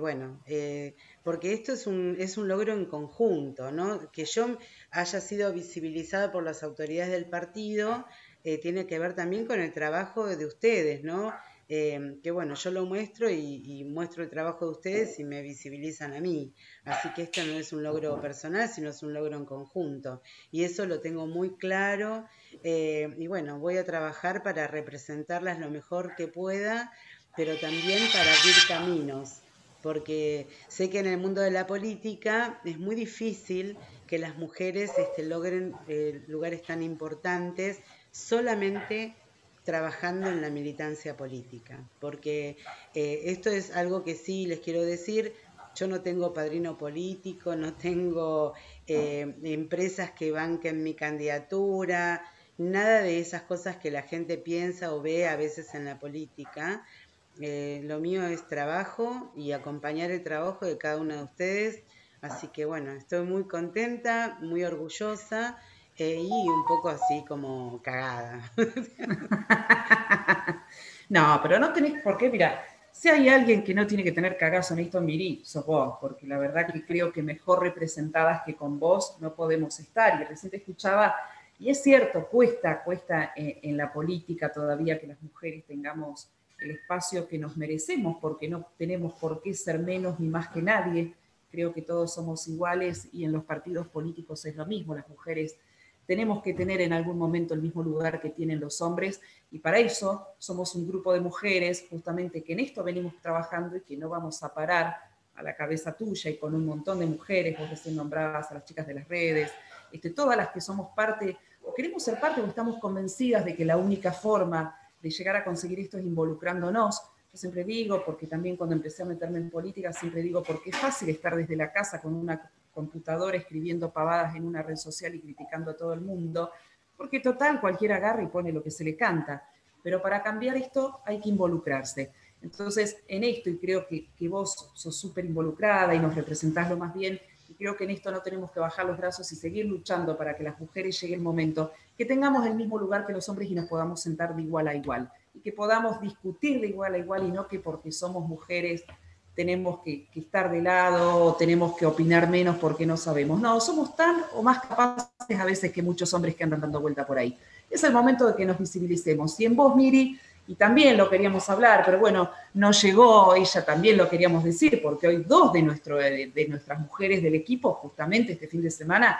bueno, eh, porque esto es un, es un logro en conjunto, ¿no? Que yo haya sido visibilizada por las autoridades del partido eh, tiene que ver también con el trabajo de ustedes, ¿no? Eh, que bueno, yo lo muestro y, muestro el trabajo de ustedes y me visibilizan a mí. Así que esto no es un logro personal, sino es un logro en conjunto. Y eso lo tengo muy claro. Eh, y bueno, voy a trabajar para representarlas lo mejor que pueda, pero también para abrir caminos. Porque sé que en el mundo de la política es muy difícil que las mujeres este, logren eh, lugares tan importantes solamente trabajando en la militancia política, porque eh, esto es algo que sí les quiero decir, yo no tengo padrino político, no tengo eh, empresas que banquen mi candidatura, nada de esas cosas que la gente piensa o ve a veces en la política. Eh, lo mío es trabajo y acompañar el trabajo de cada uno de ustedes. Así que bueno, estoy muy contenta, muy orgullosa y un poco así como cagada. *laughs* no, pero no tenés por qué, mira, si hay alguien que no tiene que tener cagazo en esto, Miri, sos vos, porque la verdad que creo que mejor representadas que con vos no podemos estar. Y recién te escuchaba, y es cierto, cuesta, cuesta en, en la política todavía que las mujeres tengamos el espacio que nos merecemos, porque no tenemos por qué ser menos ni más que nadie. Creo que todos somos iguales y en los partidos políticos es lo mismo. Las mujeres tenemos que tener en algún momento el mismo lugar que tienen los hombres y para eso somos un grupo de mujeres justamente que en esto venimos trabajando y que no vamos a parar a la cabeza tuya y con un montón de mujeres, vos recién nombradas a las chicas de las redes, este, todas las que somos parte o queremos ser parte o estamos convencidas de que la única forma de llegar a conseguir esto es involucrándonos. Yo siempre digo, porque también cuando empecé a meterme en política, siempre digo, porque es fácil estar desde la casa con una computador escribiendo pavadas en una red social y criticando a todo el mundo, porque total, cualquiera agarra y pone lo que se le canta. Pero para cambiar esto hay que involucrarse. Entonces, en esto, y creo que, que vos sos súper involucrada y nos representás lo más bien, y creo que en esto no tenemos que bajar los brazos y seguir luchando para que las mujeres llegue el momento que tengamos el mismo lugar que los hombres y nos podamos sentar de igual a igual, y que podamos discutir de igual a igual y no que porque somos mujeres tenemos que, estar de lado, tenemos que opinar menos porque no sabemos. No, somos tan o más capaces a veces que muchos hombres que andan dando vuelta por ahí. Es el momento de que nos visibilicemos. Y en vos, Miri, y también lo queríamos hablar, pero bueno, no llegó, ella también lo queríamos decir, porque hoy dos de, nuestro, de nuestras mujeres del equipo, justamente este fin de semana,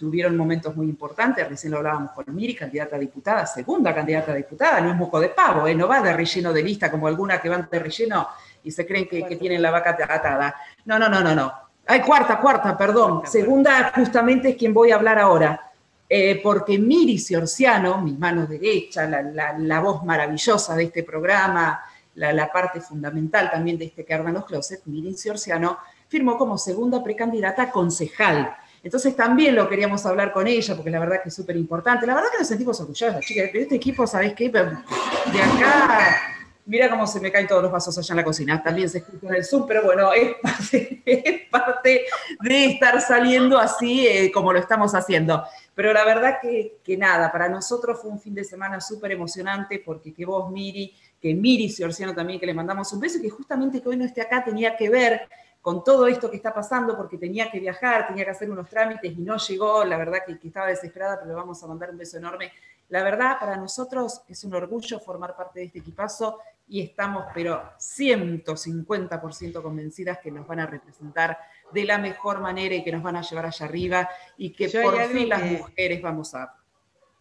tuvieron momentos muy importantes, recién lo hablábamos con Miri, candidata a diputada, segunda candidata a diputada, no es moco de pavo, ¿eh? no va de relleno de lista como alguna que van de relleno y se creen que, tienen la vaca atada. No, no, no, no, no. Ay, cuarta, cuarta, perdón. Segunda justamente es quien voy a hablar ahora. Eh, porque Miri Ciorciano, mi mano derecha, la, voz maravillosa de este programa, la, parte fundamental también de este que ardan los closets, Miri Ciorciano, firmó como segunda precandidata concejal. Entonces también lo queríamos hablar con ella, porque la verdad que es súper importante. La verdad que nos sentimos orgullosos, chicas. De este equipo, ¿sabés qué? De acá Mira cómo se me caen todos los vasos allá en la cocina. También se escucha en el Zoom, pero bueno, es *laughs* parte, de estar saliendo así eh, como lo estamos haciendo. Pero la verdad que, nada, para nosotros fue un fin de semana súper emocionante porque que vos, Miri, que Miri Ciorciano también, que le mandamos un beso, y que justamente que hoy no esté acá tenía que ver con todo esto que está pasando porque tenía que viajar, tenía que hacer unos trámites y no llegó, la verdad que, que estaba desesperada, pero le vamos a mandar un beso enorme. La verdad, para nosotros es un orgullo formar parte de este equipazo y estamos, pero 150% convencidas que nos van a representar de la mejor manera y que nos van a llevar allá arriba y que por fin las mujeres vamos a,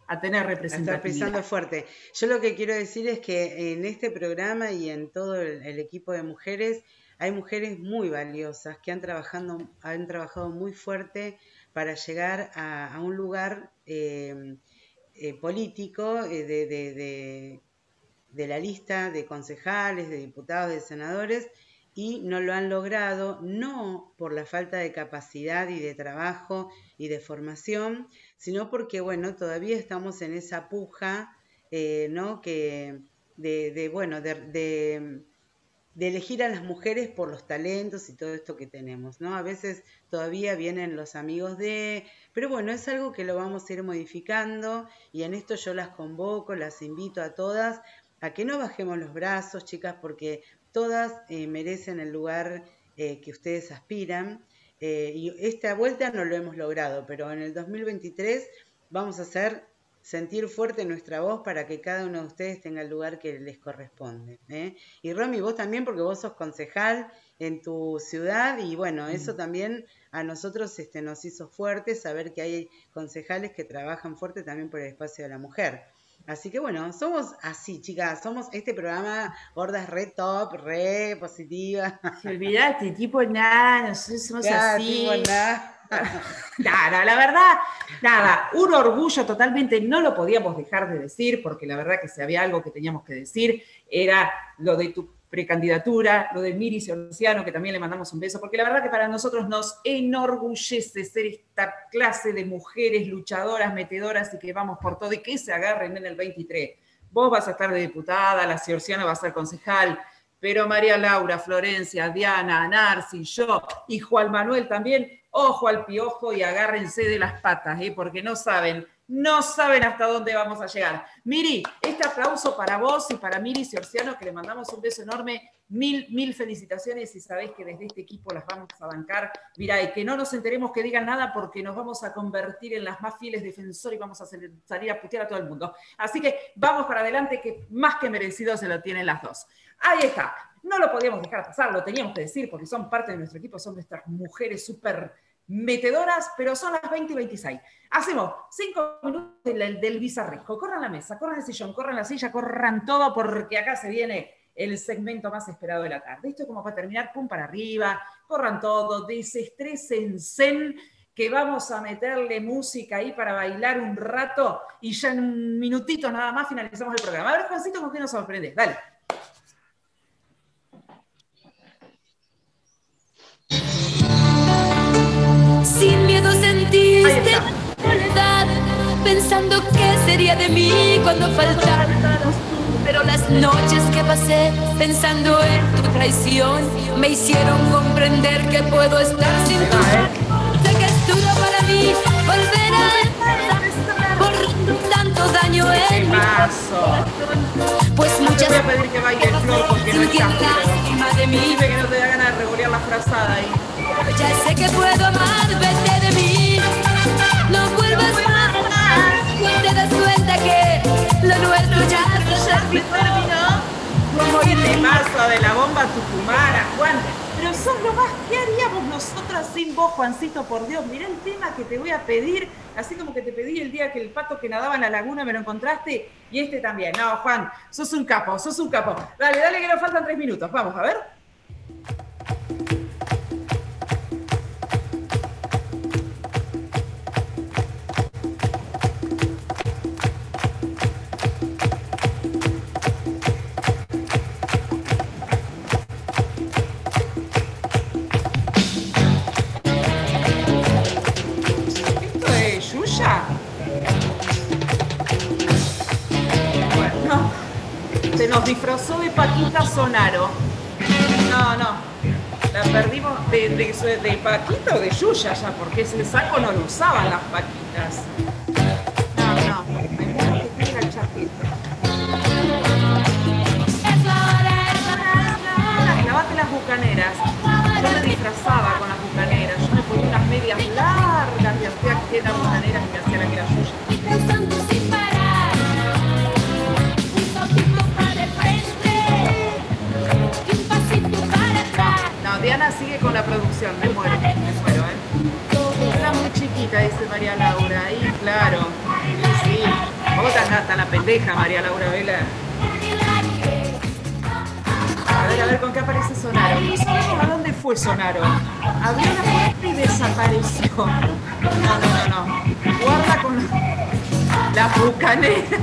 a tener representación. pensando fuerte. Yo lo que quiero decir es que en este programa y en todo el, equipo de mujeres hay mujeres muy valiosas que han, trabajando, han trabajado muy fuerte para llegar a, un lugar eh, eh, político eh, de de la lista de concejales, de diputados, de senadores, y no lo han logrado, no por la falta de capacidad y de trabajo y de formación, sino porque, bueno, todavía estamos en esa puja, eh, ¿no? Que de, bueno, de, de, elegir a las mujeres por los talentos y todo esto que tenemos, ¿no? A veces todavía vienen los amigos de, pero bueno, es algo que lo vamos a ir modificando y en esto yo las convoco, las invito a todas a que no bajemos los brazos, chicas, porque todas eh, merecen el lugar eh, que ustedes aspiran. Eh, y esta vuelta no lo hemos logrado, pero en el 2023 vamos a ser sentir fuerte nuestra voz para que cada uno de ustedes tenga el lugar que les corresponde. ¿eh? Y Romy, vos también, porque vos sos concejal en tu ciudad y bueno, eso también a nosotros este, nos hizo fuerte saber que hay concejales que trabajan fuerte también por el espacio de la mujer. Así que bueno, somos así, chicas, somos este programa gordas re top, re positiva. Olvídate, tipo nada, nosotros somos así. tipo, nada. *laughs* Nada, la verdad, nada, un orgullo totalmente, no lo podíamos dejar de decir, porque la verdad que si había algo que teníamos que decir, era lo de tu precandidatura, lo de Miri Ciorciano, que también le mandamos un beso, porque la verdad que para nosotros nos enorgullece ser esta clase de mujeres luchadoras, metedoras y que vamos por todo y que se agarren en el 23. Vos vas a estar de diputada, la Ciorciano va a ser concejal, pero María Laura, Florencia, Diana, Narci, yo y Juan Manuel también, ojo al piojo y agárrense de las patas, ¿eh? porque no saben, no saben hasta dónde vamos a llegar. Miri, este aplauso para vos y para Miri Ciorciano, que le mandamos un beso enorme, mil, mil felicitaciones y sabéis que desde este equipo las vamos a bancar. Mirá, y que no nos enteremos que digan nada porque nos vamos a convertir en las más fieles defensores y vamos a salir a putear a todo el mundo. Así que vamos para adelante, que más que merecido se lo tienen las dos. Ahí está. No lo podíamos dejar pasar, lo teníamos que decir porque son parte de nuestro equipo, son nuestras mujeres súper metedoras, pero son las 20 y 26. Hacemos cinco minutos del, del. Corran la mesa, corran el sillón, corran la silla, corran todo porque acá se viene el segmento más esperado de la tarde. Esto es como para terminar, pum para arriba, corran todo, desestresen zen, que vamos a meterle música ahí para bailar un rato y ya en un minutito nada más finalizamos el programa. A ver, Juancito, ¿con qué nos sorprendes? Dale. Pensando qué sería de mí cuando faltaras. Pero las noches que pasé pensando en tu traición me hicieron comprender que puedo estar sin tu Sé que es duro para mí volver a empezar por tanto daño en mi corazón. Pues muchas voy a pedir que baile Flor porque no lástima de mí. Dime que no te da ganas de revolear la frazada ahí. Ya sé que puedo amar, vete de mí. Vuelvas más. No te das cuenta que lo nuestro ya se terminó. Como ¿Qué el te pasa de la bomba tucumana, Juan? Pero son lo más, ¿qué haríamos nosotras sin vos, Juancito? Por Dios, mirá el tema que te voy a pedir, así como que te pedí el día que el pato que nadaba en la laguna me lo encontraste, y este también. No, Juan, sos un capo, sos un capo. Dale, dale que nos faltan tres minutos, vamos, a ver. Paquita Sonaro. No, no. La perdimos de, de, de Paquita o de Yuya ya, porque ese saco no lo usaban las Paquitas. No, no. Me que el chaqueta. Lavate las bucaneras. Yo me disfrazaba producción, me muero, me muero, ¿eh? Muy chiquita, dice María Laura, ahí, claro. Sí, sí. Vos tan, tan la pendeja, María Laura Vela. A ver, a ver, ¿con qué aparece Sonaro? No a dónde fue Sonaro. Abrió la puerta y desapareció. No, no, no, no. Guarda con las bucaneras.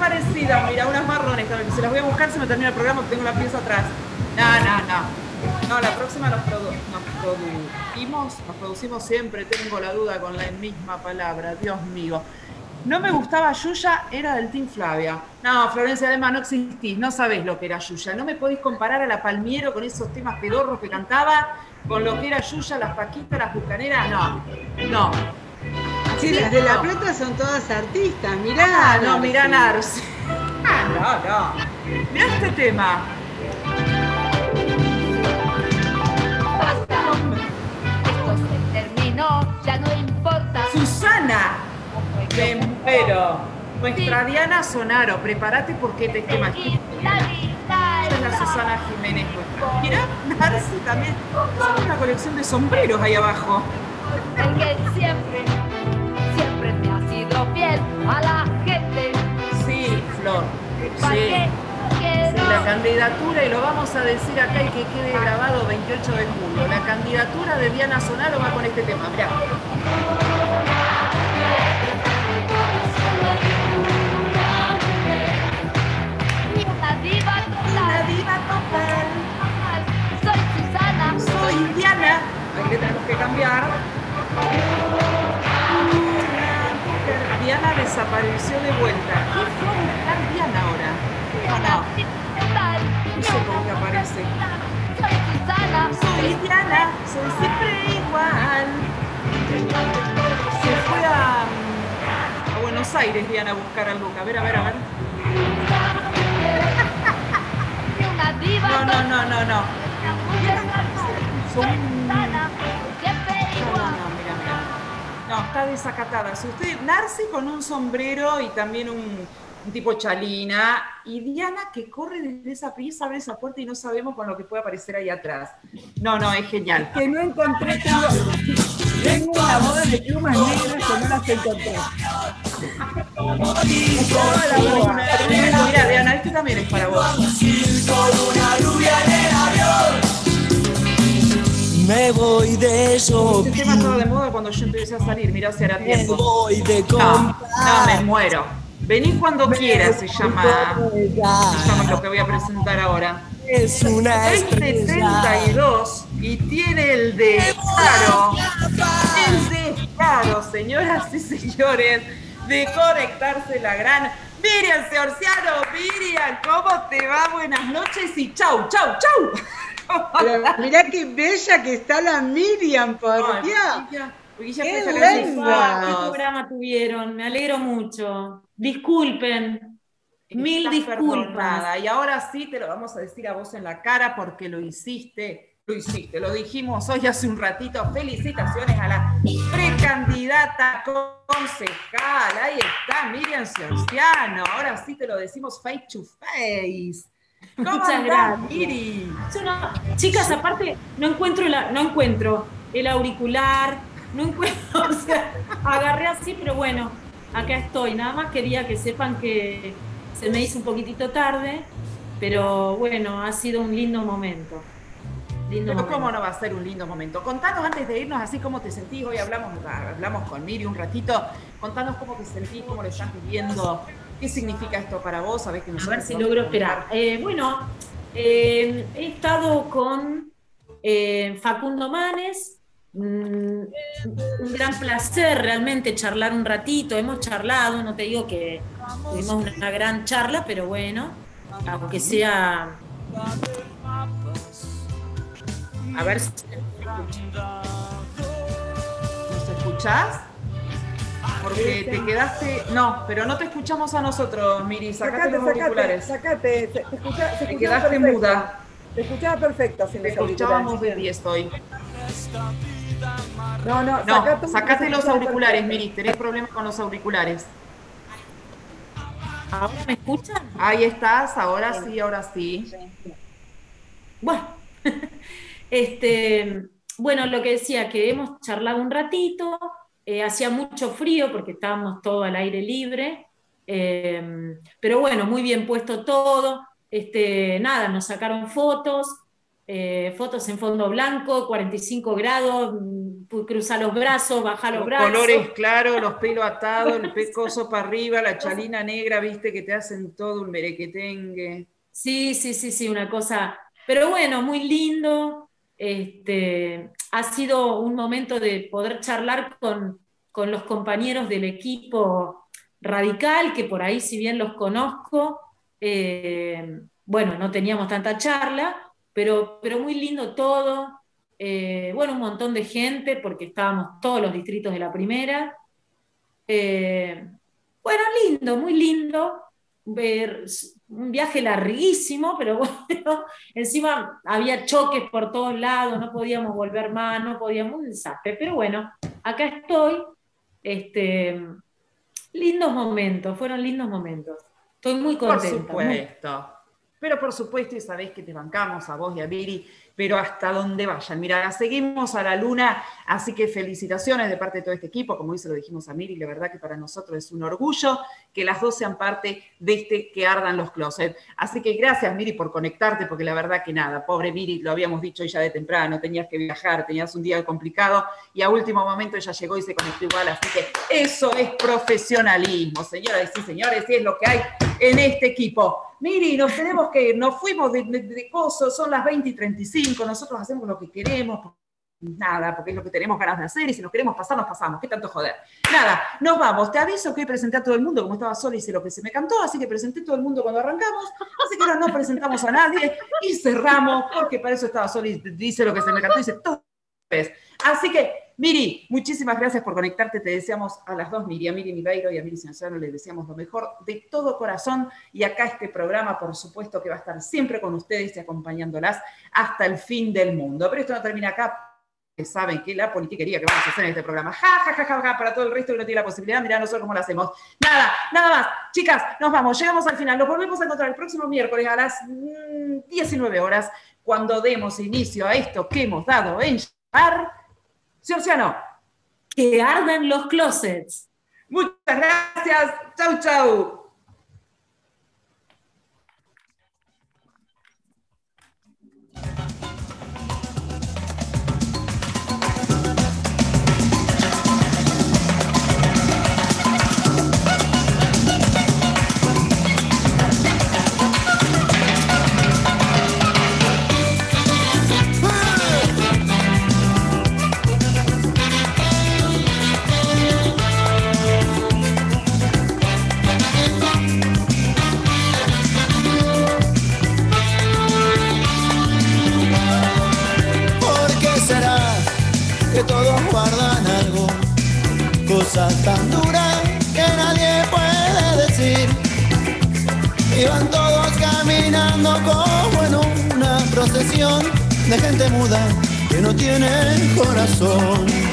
Parecidas, mira, unas marrones también. Se las voy a buscar, se me termina el programa, tengo la pieza atrás. No, no, no. No, la próxima nos, produ- nos producimos, nos producimos siempre, tengo la duda con la misma palabra, Dios mío. No me gustaba Yuya, era del Team Flavia. No, Florencia, además no existís, no sabés lo que era Yuya. No me podéis comparar a la Palmiero con esos temas pedorros que cantaba, con lo que era Yuya, las Paquitas, las Bucaneras, no, no. Sí, las de La No. Plata son todas artistas, mirá. Ah, no, Narci. mirá Narci. Ah, no, no. Mirá este tema. Basta. Esto se terminó, ya no importa. Me muero. Nuestra Diana Sonaro, prepárate porque te esquema. Esta es la Susana Jiménez. nuestra. Mirá, Narci también. Son una colección de sombreros ahí abajo. El que siempre fiel a la gente. Sí, Flor. ¿Para Sí. qué? La candidatura, y lo vamos a decir acá y que quede grabado 28 de julio. La candidatura de Diana Sonaro va con este tema. Mirá. Una diva total. Una diva total. Soy Susana. Soy Diana. Ahí le tenemos que cambiar. Diana desapareció de vuelta. ¿Qué fue a buscar Diana ahora? No. No sé cómo que aparece. Soy Susana. Soy Diana, soy siempre igual. Se fue a, a Buenos Aires, Diana, a buscar algo. A ver, a ver, a ver. No, no, no, no, no. Son... No, está desacatada. Si usted, Narci con un sombrero y también un, un tipo chalina, y Diana que corre desde esa pieza, abre esa puerta y no sabemos con lo que puede aparecer ahí atrás. No, no, es genial. Que no encontré, tengo, tengo una boda de plumas negras que no las encontré. Estaba la boda. Mira, Diana, este también es para vos. Me voy de eso. Este tema estaba de moda cuando yo empecé a salir, mirá si hará tiempo. voy de No, no, me muero. Vení cuando quieras, se llama, se llama lo que voy a presentar ahora. Es una Es estrella. 72 y tiene el descaro, el descaro, señoras y señores, de conectarse la gran Miriam Seorciano. Miriam, ¿cómo te va? Buenas noches y chau, chau, chau. Pero mirá qué bella que está la Miriam, por Dios. ¡Qué linda! ¿Qué programa tuvieron? Me alegro mucho. Disculpen. Mil Estás disculpas. perdonada. Y ahora sí te lo vamos a decir a vos en la cara porque lo hiciste, lo hiciste, lo dijimos hoy hace un ratito. Felicitaciones a la precandidata concejal. Ahí está, Miriam Ciorciano. Ahora sí te lo decimos face to face. ¿Cómo Muchas andás, gracias. Miri? Yo no- chicas, aparte, no encuentro, la- no encuentro el auricular, no encuentro, *laughs* o sea, agarré así, pero bueno, acá estoy. Nada más quería que sepan que se me hizo un poquitito tarde, pero bueno, ha sido un lindo momento. Lindo Pero momento. cómo no va a ser un lindo momento. Contanos antes de irnos así cómo te sentís. Hoy hablamos, hablamos con Miri un ratito. Contanos cómo te sentís, cómo lo estás viviendo. ¿Qué significa esto para vos? Sabés que A ver si logro esperar. Eh, bueno, eh, he estado con eh, Facundo Manes. mm, un gran placer realmente charlar un ratito. Hemos charlado, no te digo que tuvimos una, una gran charla, pero bueno, aunque sea. A ver si. ¿Nos escuchás? Porque te quedaste. No, pero no te escuchamos a nosotros, Miri. Sacate, Sacate, los sacate, auriculares. sacate. Se, te escucha- se Te escuchaba quedaste perfecto. muda. Te escuchaba perfecto sin Te los auriculares. escuchábamos de 10 hoy. No, no, No, sacate sacate los auriculares, perfecto. Miri. Tenés problemas con los auriculares. ¿Ahora me escuchan? Ahí estás, ahora sí, ahora sí. Bueno, *laughs* este, bueno, lo que decía, que hemos charlado un ratito, eh, hacía mucho frío porque estábamos todo al aire libre, eh, pero bueno, muy bien puesto todo. Este, nada, nos sacaron fotos, eh, fotos en fondo blanco, 45 grados, mm, cruza los brazos, baja los Los brazos. colores claros, los pelos atados, el *laughs* pecoso para arriba, la chalina negra, viste, que te hacen todo un merequetengue. Sí, sí, sí, sí, una cosa. Pero bueno, muy lindo. Este, ha sido un momento de poder charlar con, con los compañeros del equipo radical, que por ahí, si bien los conozco, eh, bueno, no teníamos tanta charla, pero, pero muy lindo todo. Eh, bueno, un montón de gente, porque estábamos todos los distritos de la primera. Eh, bueno, lindo, muy lindo. Ver, un viaje larguísimo, pero *laughs* bueno, encima había choques por todos lados, no podíamos volver más, no podíamos, un desastre. Pero bueno, acá estoy, este, lindos momentos, fueron lindos momentos. Estoy muy Por contenta. muy- supuesto. Pero por supuesto, y sabéis que te bancamos a vos y a Viri, pero hasta donde vayan. Mira, seguimos a la luna, así que felicitaciones de parte de todo este equipo. Como se lo dijimos a Miri, la verdad que para nosotros es un orgullo que las dos sean parte de este que ardan los closets. Así que gracias, Miri, por conectarte, porque la verdad que nada, pobre Miri, lo habíamos dicho ya de temprano, tenías que viajar, tenías un día complicado y a último momento ella llegó y se conectó igual. Así que eso es profesionalismo, señoras y señores, y es lo que hay en este equipo. Miri, nos tenemos que, nos fuimos de, de, de coso, son las 20 y 35, nosotros hacemos lo que queremos, nada, porque es lo que tenemos ganas de hacer y si nos queremos pasar, nos pasamos, qué tanto joder. Nada, nos vamos, te aviso que presenté a todo el mundo, como estaba sola hice lo que se me cantó, así que presenté a todo el mundo cuando arrancamos, así que ahora no presentamos a nadie y cerramos, porque para eso estaba sola y dice lo que se me cantó, dice todo. Así que, Miri, muchísimas gracias por conectarte. Te deseamos a las dos, Miri, a Miri Niveiro y a Miri Cianzano, les deseamos lo mejor de todo corazón. Y acá este programa, por supuesto, que va a estar siempre con ustedes y acompañándolas hasta el fin del mundo. Pero esto no termina acá. Saben que la politiquería que vamos a hacer en este programa, ja, ja, ja, ja, ja, para todo el resto que no tiene la posibilidad, mirá nosotros cómo lo hacemos. Nada, nada más. Chicas, nos vamos, llegamos al final. Nos volvemos a encontrar el próximo miércoles a las mm, 19 horas, cuando demos inicio a esto que hemos dado en llamar. Ciorciano. Que ardan los closets. Muchas gracias. Chau, chau. Cosas tan duras que nadie puede decir. Y van todos caminando como en una procesión de gente muda que no tiene corazón.